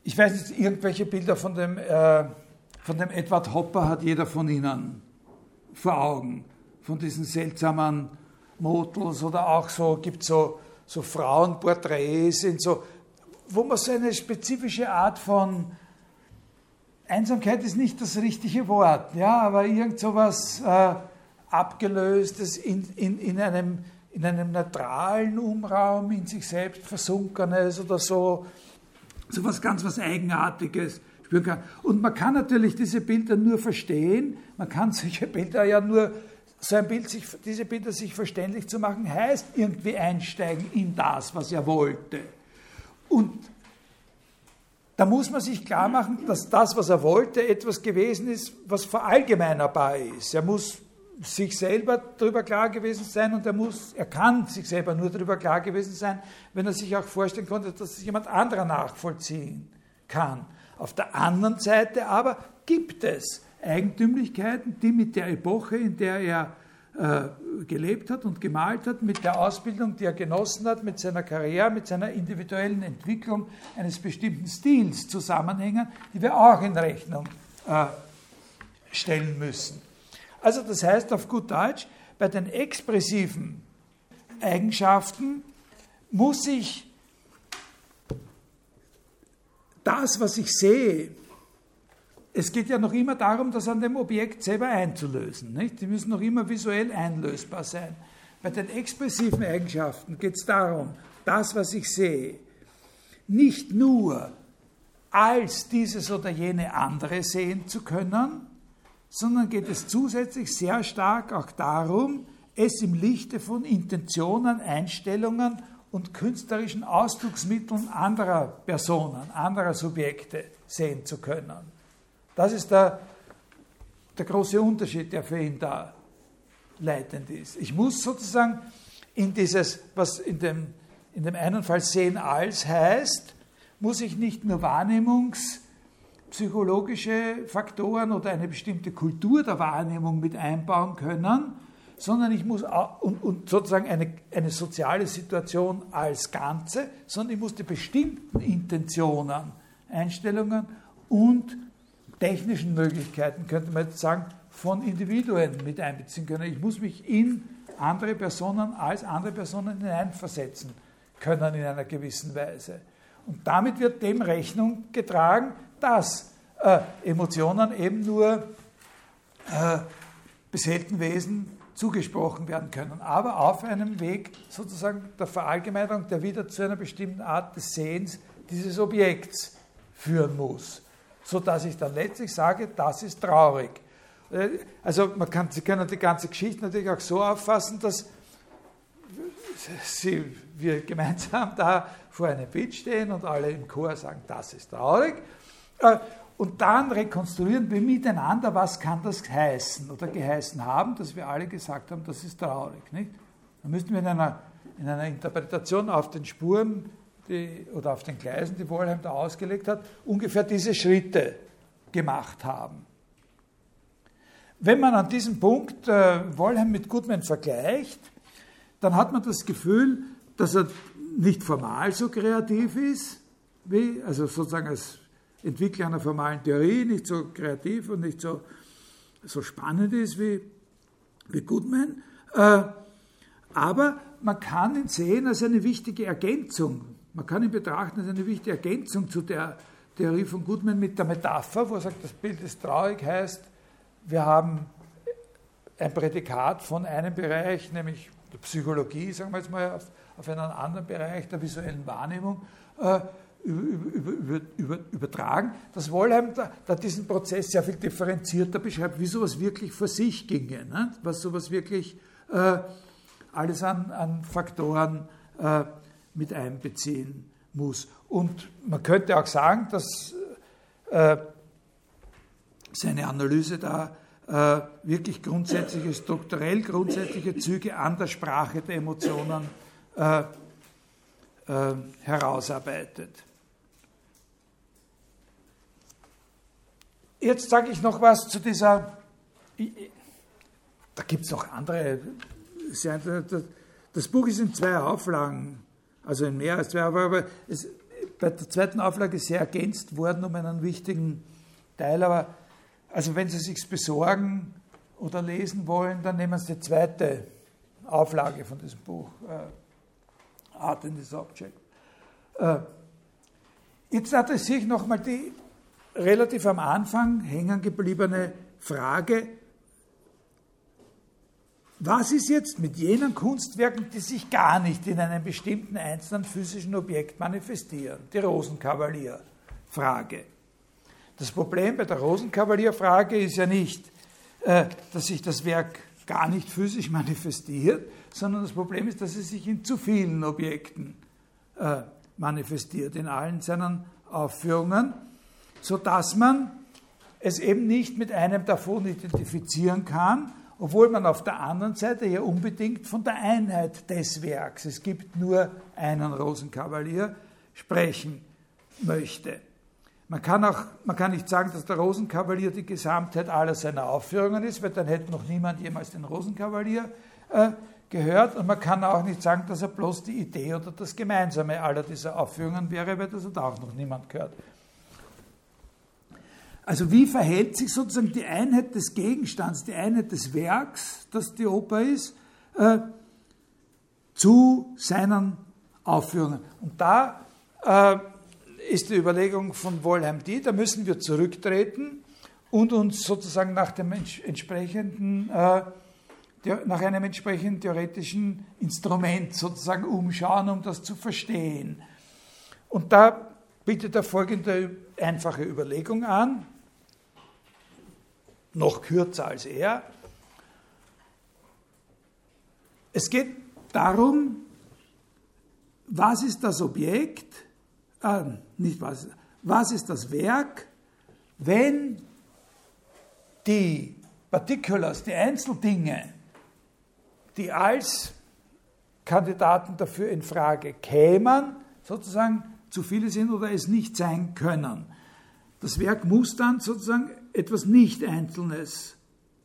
ich weiß nicht, irgendwelche Bilder von dem, äh, von dem Edward Hopper hat jeder von Ihnen vor Augen, von diesen seltsamen Motels oder auch so, gibt so, so Frauenporträts, in so, wo man so eine spezifische Art von Einsamkeit ist nicht das richtige Wort, ja, aber irgend so was äh, Abgelöstes in, in, in, einem, in einem neutralen Umraum, in sich selbst Versunkenes oder so, so was ganz was Eigenartiges spüren kann. Und man kann natürlich diese Bilder nur verstehen, man kann *laughs* solche Bilder ja nur so ein Bild, sich, diese Bilder sich verständlich zu machen, heißt irgendwie einsteigen in das, was er wollte. Und da muss man sich klar machen, dass das, was er wollte, etwas gewesen ist, was verallgemeinerbar ist. Er muss sich selber darüber klar gewesen sein und er muss, er kann sich selber nur darüber klar gewesen sein, wenn er sich auch vorstellen konnte, dass es jemand anderer nachvollziehen kann. Auf der anderen Seite aber gibt es Eigentümlichkeiten, die mit der Epoche, in der er äh, gelebt hat und gemalt hat, mit der Ausbildung, die er genossen hat, mit seiner Karriere, mit seiner individuellen Entwicklung eines bestimmten Stils zusammenhängen, die wir auch in Rechnung äh, stellen müssen. Also das heißt auf gut Deutsch, bei den expressiven Eigenschaften muss ich das, was ich sehe, es geht ja noch immer darum, das an dem Objekt selber einzulösen. Nicht? Die müssen noch immer visuell einlösbar sein. Bei den expressiven Eigenschaften geht es darum, das, was ich sehe, nicht nur als dieses oder jene andere sehen zu können, sondern geht es zusätzlich sehr stark auch darum, es im Lichte von Intentionen, Einstellungen und künstlerischen Ausdrucksmitteln anderer Personen, anderer Subjekte sehen zu können. Das ist der, der große Unterschied, der für ihn da leitend ist. Ich muss sozusagen in dieses, was in dem, in dem einen Fall sehen als heißt, muss ich nicht nur wahrnehmungspsychologische Faktoren oder eine bestimmte Kultur der Wahrnehmung mit einbauen können, sondern ich muss und, und sozusagen eine, eine soziale Situation als Ganze, sondern ich muss die bestimmten Intentionen, Einstellungen und technischen Möglichkeiten, könnte man jetzt sagen, von Individuen mit einbeziehen können. Ich muss mich in andere Personen als andere Personen hineinversetzen können in einer gewissen Weise. Und damit wird dem Rechnung getragen, dass äh, Emotionen eben nur äh, beseelten Wesen zugesprochen werden können, aber auf einem Weg sozusagen der Verallgemeinerung, der wieder zu einer bestimmten Art des Sehens dieses Objekts führen muss, sodass ich dann letztlich sage, das ist traurig. Äh, also man kann, Sie können die ganze Geschichte natürlich auch so auffassen, dass Sie, wir gemeinsam da vor einem Bild stehen und alle im Chor sagen, das ist traurig. Äh, und dann rekonstruieren wir miteinander, was kann das heißen oder geheißen haben, dass wir alle gesagt haben, das ist traurig. Nicht? Dann müssten wir in einer, in einer Interpretation auf den Spuren die, oder auf den Gleisen, die Wollheim da ausgelegt hat, ungefähr diese Schritte gemacht haben. Wenn man an diesem Punkt äh, Wollheim mit Goodman vergleicht, dann hat man das Gefühl, dass er nicht formal so kreativ ist, wie, also sozusagen als Entwickler einer formalen Theorie nicht so kreativ und nicht so, so spannend ist wie, wie Goodman. Äh, aber man kann ihn sehen als eine wichtige Ergänzung. Man kann ihn betrachten als eine wichtige Ergänzung zu der Theorie von Goodman mit der Metapher, wo er sagt, das Bild ist traurig, heißt, wir haben ein Prädikat von einem Bereich, nämlich der Psychologie, sagen wir jetzt mal, auf, auf einen anderen Bereich der visuellen Wahrnehmung. Äh, übertragen, dass Wollheim da, da, diesen Prozess sehr viel differenzierter beschreibt, wie sowas wirklich vor sich ginge, ne? was sowas wirklich äh, alles an, an Faktoren äh, mit einbeziehen muss. Und man könnte auch sagen, dass äh, seine Analyse da äh, wirklich grundsätzliche, strukturell grundsätzliche Züge an der Sprache der Emotionen äh, äh, herausarbeitet. Jetzt sage ich noch was zu dieser, da gibt es noch andere, das Buch ist in zwei Auflagen, also in mehr als zwei Auflagen, aber es, bei der zweiten Auflage ist sehr ergänzt worden um einen wichtigen Teil, aber also wenn Sie sich besorgen oder lesen wollen, dann nehmen Sie die zweite Auflage von diesem Buch, äh, Art in this Object. Äh, jetzt adressiere ich nochmal die relativ am Anfang hängen gebliebene Frage, was ist jetzt mit jenen Kunstwerken, die sich gar nicht in einem bestimmten einzelnen physischen Objekt manifestieren? Die Rosenkavalier-Frage. Das Problem bei der Rosenkavalier-Frage ist ja nicht, äh, dass sich das Werk gar nicht physisch manifestiert, sondern das Problem ist, dass es sich in zu vielen Objekten äh, manifestiert, in allen seinen Aufführungen sodass man es eben nicht mit einem davon identifizieren kann obwohl man auf der anderen Seite ja unbedingt von der Einheit des Werks, es gibt nur einen Rosenkavalier, sprechen möchte. Man kann, auch, man kann nicht sagen, dass der Rosenkavalier die Gesamtheit aller seiner Aufführungen ist, weil dann hätte noch niemand jemals den Rosenkavalier äh, gehört. Und man kann auch nicht sagen, dass er bloß die Idee oder das Gemeinsame aller dieser Aufführungen wäre, weil das hat auch noch niemand gehört. Also wie verhält sich sozusagen die Einheit des Gegenstands, die Einheit des Werks, das die Oper ist, äh, zu seinen Aufführungen? Und da äh, ist die Überlegung von Wollheim die, da müssen wir zurücktreten und uns sozusagen nach dem entsprechenden äh, nach einem entsprechenden theoretischen Instrument sozusagen umschauen, um das zu verstehen. Und da bietet er folgende einfache Überlegung an, noch kürzer als er. Es geht darum, was ist das Objekt, äh, nicht was, was ist das Werk, wenn die Particulars, die Einzeldinge, die als Kandidaten dafür in Frage kämen, sozusagen zu viele sind oder es nicht sein können. Das Werk muss dann sozusagen etwas nicht Einzelnes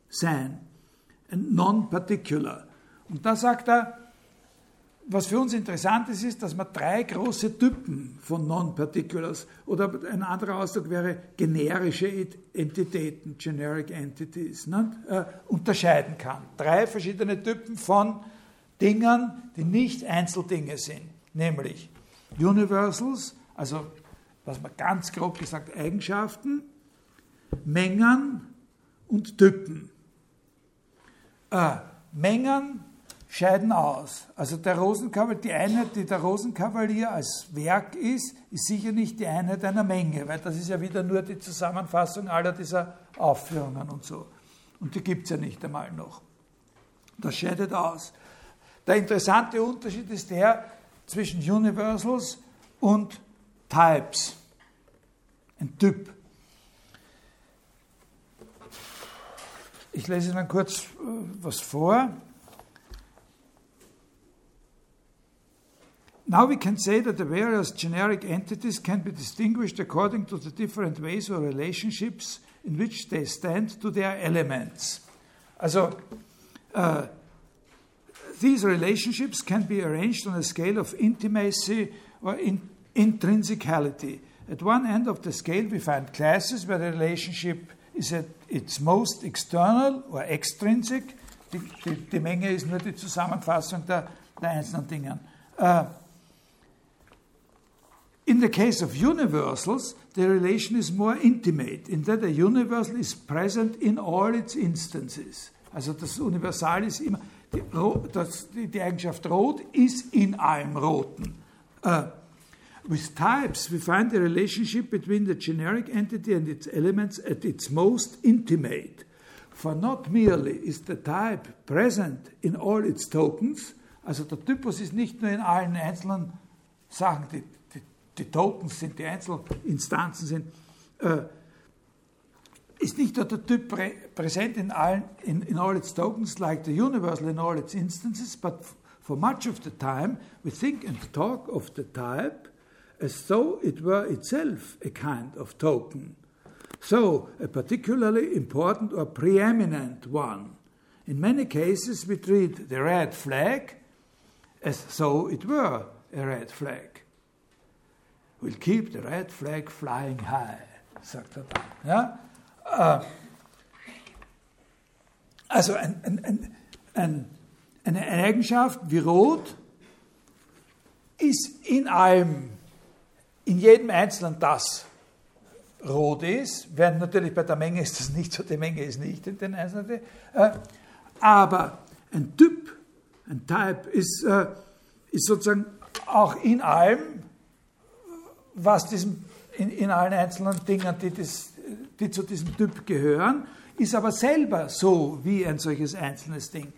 sein, ein Non-Particular. Und da sagt er, was für uns interessant ist, ist, dass man drei große Typen von Non-Particulars oder ein anderer Ausdruck wäre generische Entitäten, Generic Entities, ne, äh, unterscheiden kann. Drei verschiedene Typen von Dingen, die nicht Einzeldinge sind, nämlich Universals, also was man ganz grob gesagt Eigenschaften, Mengen und Typen. Äh, Mengen scheiden aus. Also der Rosenkavalier, die Einheit, die der Rosenkavalier als Werk ist, ist sicher nicht die Einheit einer Menge, weil das ist ja wieder nur die Zusammenfassung aller dieser Aufführungen und so. Und die gibt es ja nicht einmal noch. Das scheidet aus. Der interessante Unterschied ist der zwischen Universals und Types. Ein Typ. Ich lese Ihnen kurz äh, was vor. Now we can say that the various generic entities can be distinguished according to the different ways or relationships in which they stand to their elements. Also, uh, these relationships can be arranged on a scale of intimacy or in, intrinsicality. At one end of the scale, we find classes where the relationship is at its most external or extrinsic. Die, die, die Menge ist nur die Zusammenfassung der, der einzelnen Dinge. Uh, In the case of universals, the relation is more intimate, in that a universal is present in all its instances. Also das Universal ist immer, die, das, die Eigenschaft Rot ist in allem Roten. Uh, with types, we find the relationship between the generic entity and its elements at its most intimate. For not merely is the type present in all its tokens, also der Typus ist nicht nur in allen einzelnen Sachen, die die Tokens sind, die Einzelinstanzen sind, äh, ist nicht nur der Typ prä präsent in, allen, in, in all its tokens, like the universal in all its instances, but for much of the time we think and talk of the type as though it were itself a kind of token. So, a particularly important or preeminent one. In many cases, we treat the red flag as though it were a red flag We'll keep the red flag flying high, sagt er dann. Ja? Äh, also ein, ein, ein, eine Eigenschaft wie Rot ist in allem, in jedem Einzelnen das rot ist, während natürlich bei der Menge ist das nicht so, die Menge ist nicht in den Einzelnen. Äh, aber ein Typ, ein Type ist, äh, ist sozusagen auch in allem was diesem, in, in allen einzelnen Dingen, die, das, die zu diesem Typ gehören, ist aber selber so wie ein solches einzelnes Ding.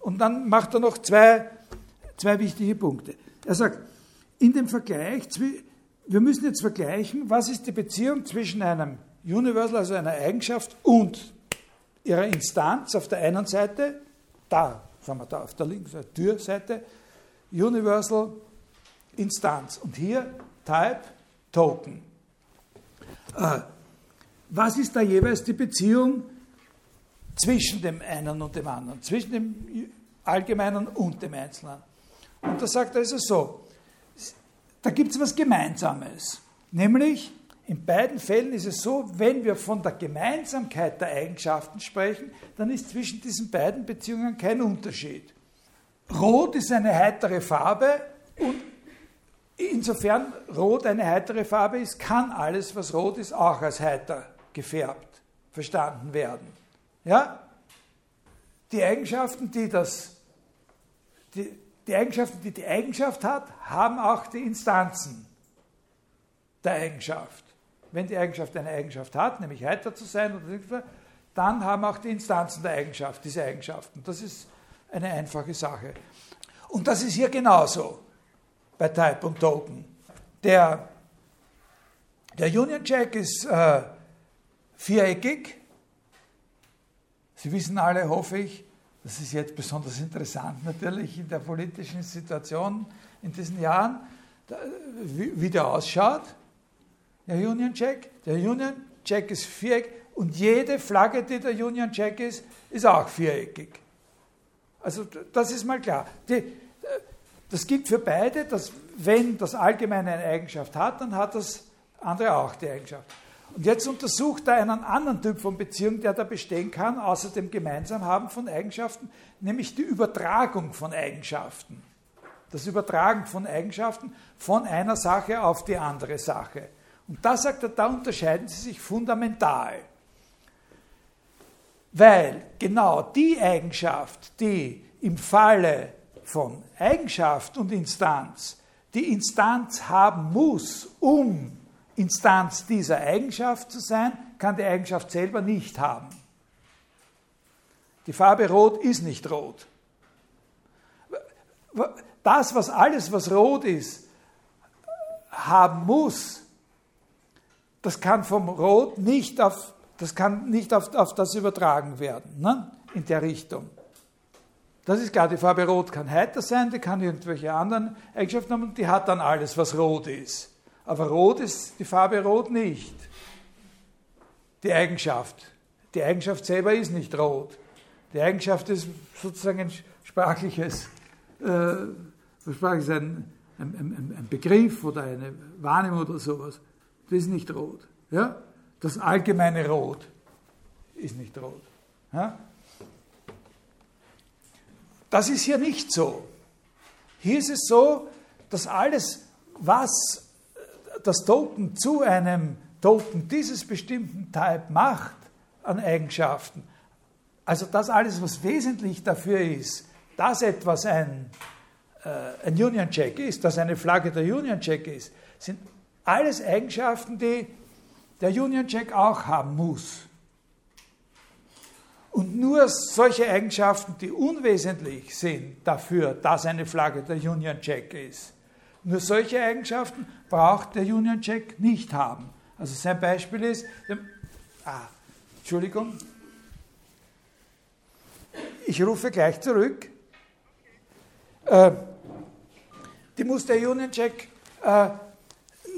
Und dann macht er noch zwei, zwei wichtige Punkte. Er sagt, in dem Vergleich, wir müssen jetzt vergleichen, was ist die Beziehung zwischen einem Universal, also einer Eigenschaft, und ihrer Instanz auf der einen Seite, da, sagen wir da auf der linken Seite, Türseite, Universal Instanz und hier Type Token. Äh, was ist da jeweils die Beziehung zwischen dem einen und dem anderen, zwischen dem Allgemeinen und dem Einzelnen? Und da sagt er also so, da gibt es was Gemeinsames, nämlich in beiden Fällen ist es so, wenn wir von der Gemeinsamkeit der Eigenschaften sprechen, dann ist zwischen diesen beiden Beziehungen kein Unterschied. Rot ist eine heitere Farbe und insofern Rot eine heitere Farbe ist, kann alles, was rot ist, auch als heiter gefärbt verstanden werden. Ja? Die Eigenschaften, die das, die, die Eigenschaften, die die Eigenschaft hat, haben auch die Instanzen der Eigenschaft wenn die Eigenschaft eine Eigenschaft hat, nämlich heiter zu sein, dann haben auch die Instanzen der Eigenschaft diese Eigenschaften. Das ist eine einfache Sache. Und das ist hier genauso bei Type und Token. Der, der Union Check ist äh, viereckig. Sie wissen alle, hoffe ich, das ist jetzt besonders interessant natürlich in der politischen Situation in diesen Jahren, wie, der ausschaut der Union Jack. Der Union Jack ist viereckig und jede Flagge, die der Union Jack ist, ist auch viereckig. Also das ist mal klar. Die, das gilt für beide, dass wenn das Allgemeine eine Eigenschaft hat, dann hat das andere auch die Eigenschaft. Und jetzt untersucht er einen anderen Typ von Beziehung, der da bestehen kann, außer dem Gemeinsamhaben von Eigenschaften, nämlich die Übertragung von Eigenschaften. Das Übertragen von Eigenschaften von einer Sache auf die andere Sache. Und da sagt er, da unterscheiden sie sich fundamental. Weil genau die Eigenschaft, die im Falle von Eigenschaft und Instanz die Instanz haben muss, um Instanz dieser Eigenschaft zu sein, kann die Eigenschaft selber nicht haben. Die Farbe Rot ist nicht rot. Das, was alles, was rot ist, haben muss, das kann vom Rot nicht auf das, kann nicht auf, auf das übertragen werden, ne? in der Richtung. Das ist klar, die Farbe Rot kann heiter sein, die kann irgendwelche anderen Eigenschaften haben die hat dann alles, was rot ist. Aber Rot ist die Farbe Rot nicht. Die Eigenschaft. Die Eigenschaft selber ist nicht rot. Die Eigenschaft ist sozusagen ein sprachliches, äh, sprachliches ein, ein, ein, ein Begriff oder eine Wahrnehmung oder sowas das ist nicht rot. Ja? Das allgemeine Rot ist nicht rot. Ja? Das ist hier nicht so. Hier ist es so, dass alles, was das Token zu einem Token dieses bestimmten Type macht an Eigenschaften, also das alles, was wesentlich dafür ist, dass etwas ein, äh, ein Union Check ist, dass eine Flagge der Union Check ist, sind alles Eigenschaften, die der Union Check auch haben muss. Und nur solche Eigenschaften, die unwesentlich sind dafür, dass eine Flagge der Union Check ist, nur solche Eigenschaften braucht der Union Check nicht haben. Also sein Beispiel ist, ah, Entschuldigung, ich rufe gleich zurück. Äh, die muss der Union Check äh,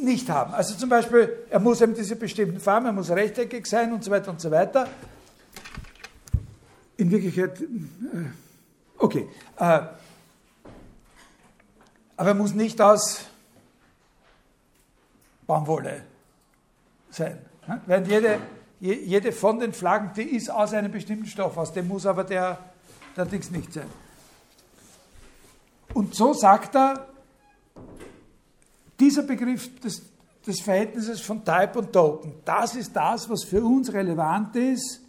nicht haben. Also zum Beispiel, er muss eben diese bestimmten Farben, er muss rechteckig sein und so weiter und so weiter. In Wirklichkeit, äh, okay, äh, aber er muss nicht aus Baumwolle sein. Weil jede, jede von den Flaggen, die ist aus einem bestimmten Stoff, aus dem muss aber der, der Dings nicht sein. Und so sagt er, dieser Begriff des, des Verhältnisses von Type und Token, das ist das, was für uns relevant ist,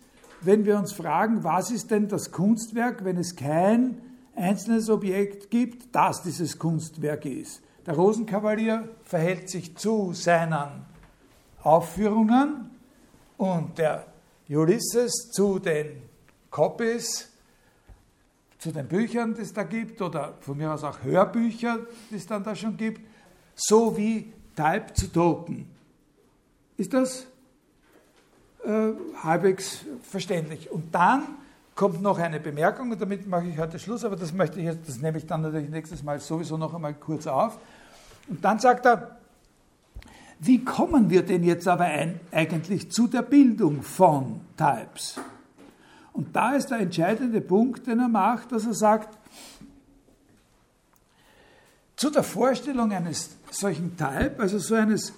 wenn wir uns fragen, was ist denn das Kunstwerk, wenn es kein einzelnes Objekt gibt, das dieses Kunstwerk ist. Der Rosenkavalier verhält sich zu seinen Aufführungen und der Ulysses zu den Copies, zu den Büchern, die es da gibt, oder von mir aus auch Hörbücher, die es dann da schon gibt, so wie Type zu Token. Ist das äh, halbwegs verständlich. Und dann kommt noch eine Bemerkung, und damit mache ich heute Schluss, aber das möchte ich jetzt, das nehme ich dann natürlich nächstes Mal sowieso noch einmal kurz auf. Und dann sagt er, wie kommen wir denn jetzt aber ein, eigentlich zu der Bildung von Types? Und da ist der entscheidende Punkt, den er macht, dass er sagt, zu der Vorstellung eines solchen Type, also so eines,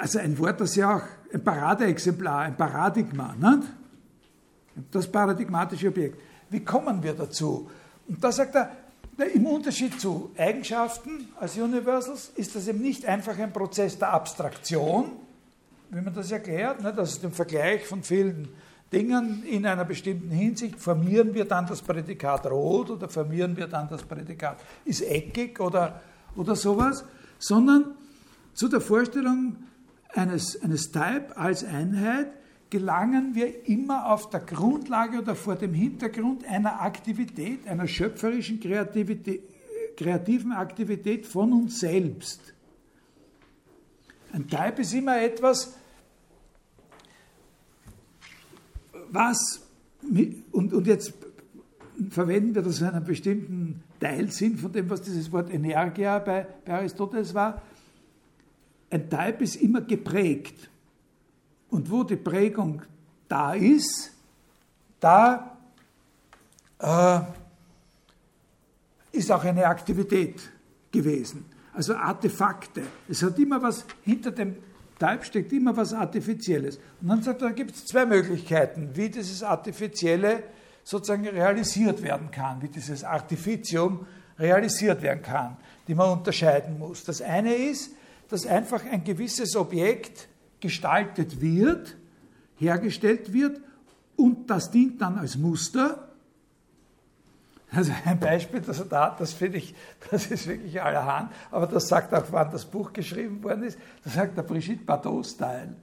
also ein Wort, das ja auch ein Paradeexemplar, ein Paradigma, ne? Das paradigmatische Objekt. Wie kommen wir dazu? Und da sagt er, im Unterschied zu Eigenschaften als Universals ist das eben nicht einfach ein Prozess der Abstraktion, wie man das erklärt, ne? das ist ein Vergleich von vielen Dingen in einer bestimmten Hinsicht, formieren wir dann das Prädikat rot oder formieren wir dann das Prädikat ist eckig oder, oder sowas, sondern zu der Vorstellung eines, eines Type als Einheit gelangen wir immer auf der Grundlage oder vor dem Hintergrund einer Aktivität, einer schöpferischen Kreativität, kreativen Aktivität von uns selbst. Ein Type ist immer etwas, was, und, und jetzt verwenden wir das in einem bestimmten Teilsinn von dem, was dieses Wort Energia bei, bei Aristoteles war. Ein Type ist immer geprägt. Und wo die Prägung da ist, da äh, ist auch eine Aktivität gewesen. Also Artefakte. Es hat immer was hinter dem Type steckt immer was Artifizielles. Und dann sagt er, da gibt es zwei Möglichkeiten, wie dieses Artifizielle sozusagen realisiert werden kann, wie dieses Artificium realisiert werden kann, die man unterscheiden muss. Das eine ist, dass einfach ein gewisses Objekt gestaltet wird, hergestellt wird und das dient dann als Muster also ein Beispiel, das er da hat, das finde ich, das ist wirklich allerhand, aber das sagt auch, wann das Buch geschrieben worden ist, das sagt der Brigitte Bardot-Style.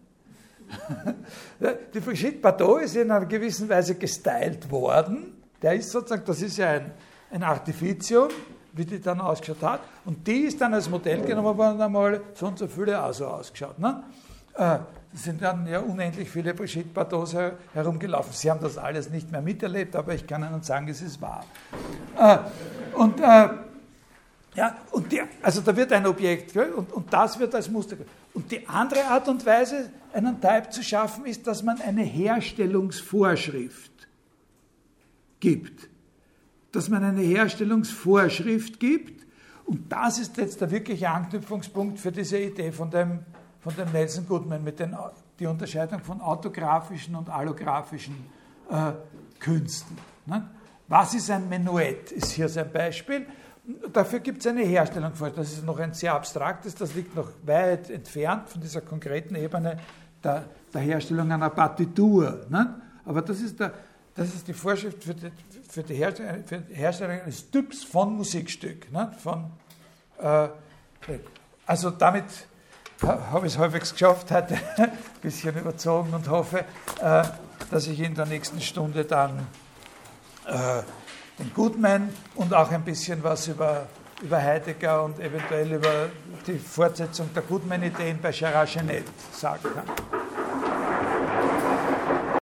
Die Brigitte Bardot ist in einer gewissen Weise gestylt worden. Der ist sozusagen, das ist ja ein, ein Artificium, wie die dann ausgeschaut hat. Und die ist dann als Modell genommen worden, einmal so und so viele auch so ausgeschaut. Ne? Äh, sind dann ja unendlich viele Brigitte Bardots herumgelaufen. Sie haben das alles nicht mehr miterlebt, aber ich kann Ihnen sagen, es ist wahr. Äh, und, äh, ja, und die, also da wird ein Objekt und, und das wird als Muster. Und die andere Art und Weise, einen Type zu schaffen, ist, dass man eine Herstellungsvorschrift gibt. Dass man eine Herstellungsvorschrift gibt. Und das ist jetzt der wirkliche Anknüpfungspunkt für diese Idee von dem von dem Nelson Goodman mit den, die Unterscheidung von autografischen und allografischen äh, Künsten. Ne? Was ist ein Menuett? Ist hier sein Beispiel. Dafür gibt es eine Herstellung vor. Das ist noch ein sehr abstraktes, das liegt noch weit entfernt von dieser konkreten Ebene der, der Herstellung einer Partitur. Ne? Aber das ist, der, das ist die Vorschrift für die, für die, Herstellung, für die Herstellung eines Typs von Musikstück. Ne? Von, äh, also damit habe es halbwegs geschafft, heute *laughs* ein bisschen überzogen und hoffe, äh, dass ich in der nächsten Stunde dann äh, den Goodman und auch ein bisschen was über, über Heidegger und eventuell über die Fortsetzung der Goodman-Ideen bei Genet sagen kann.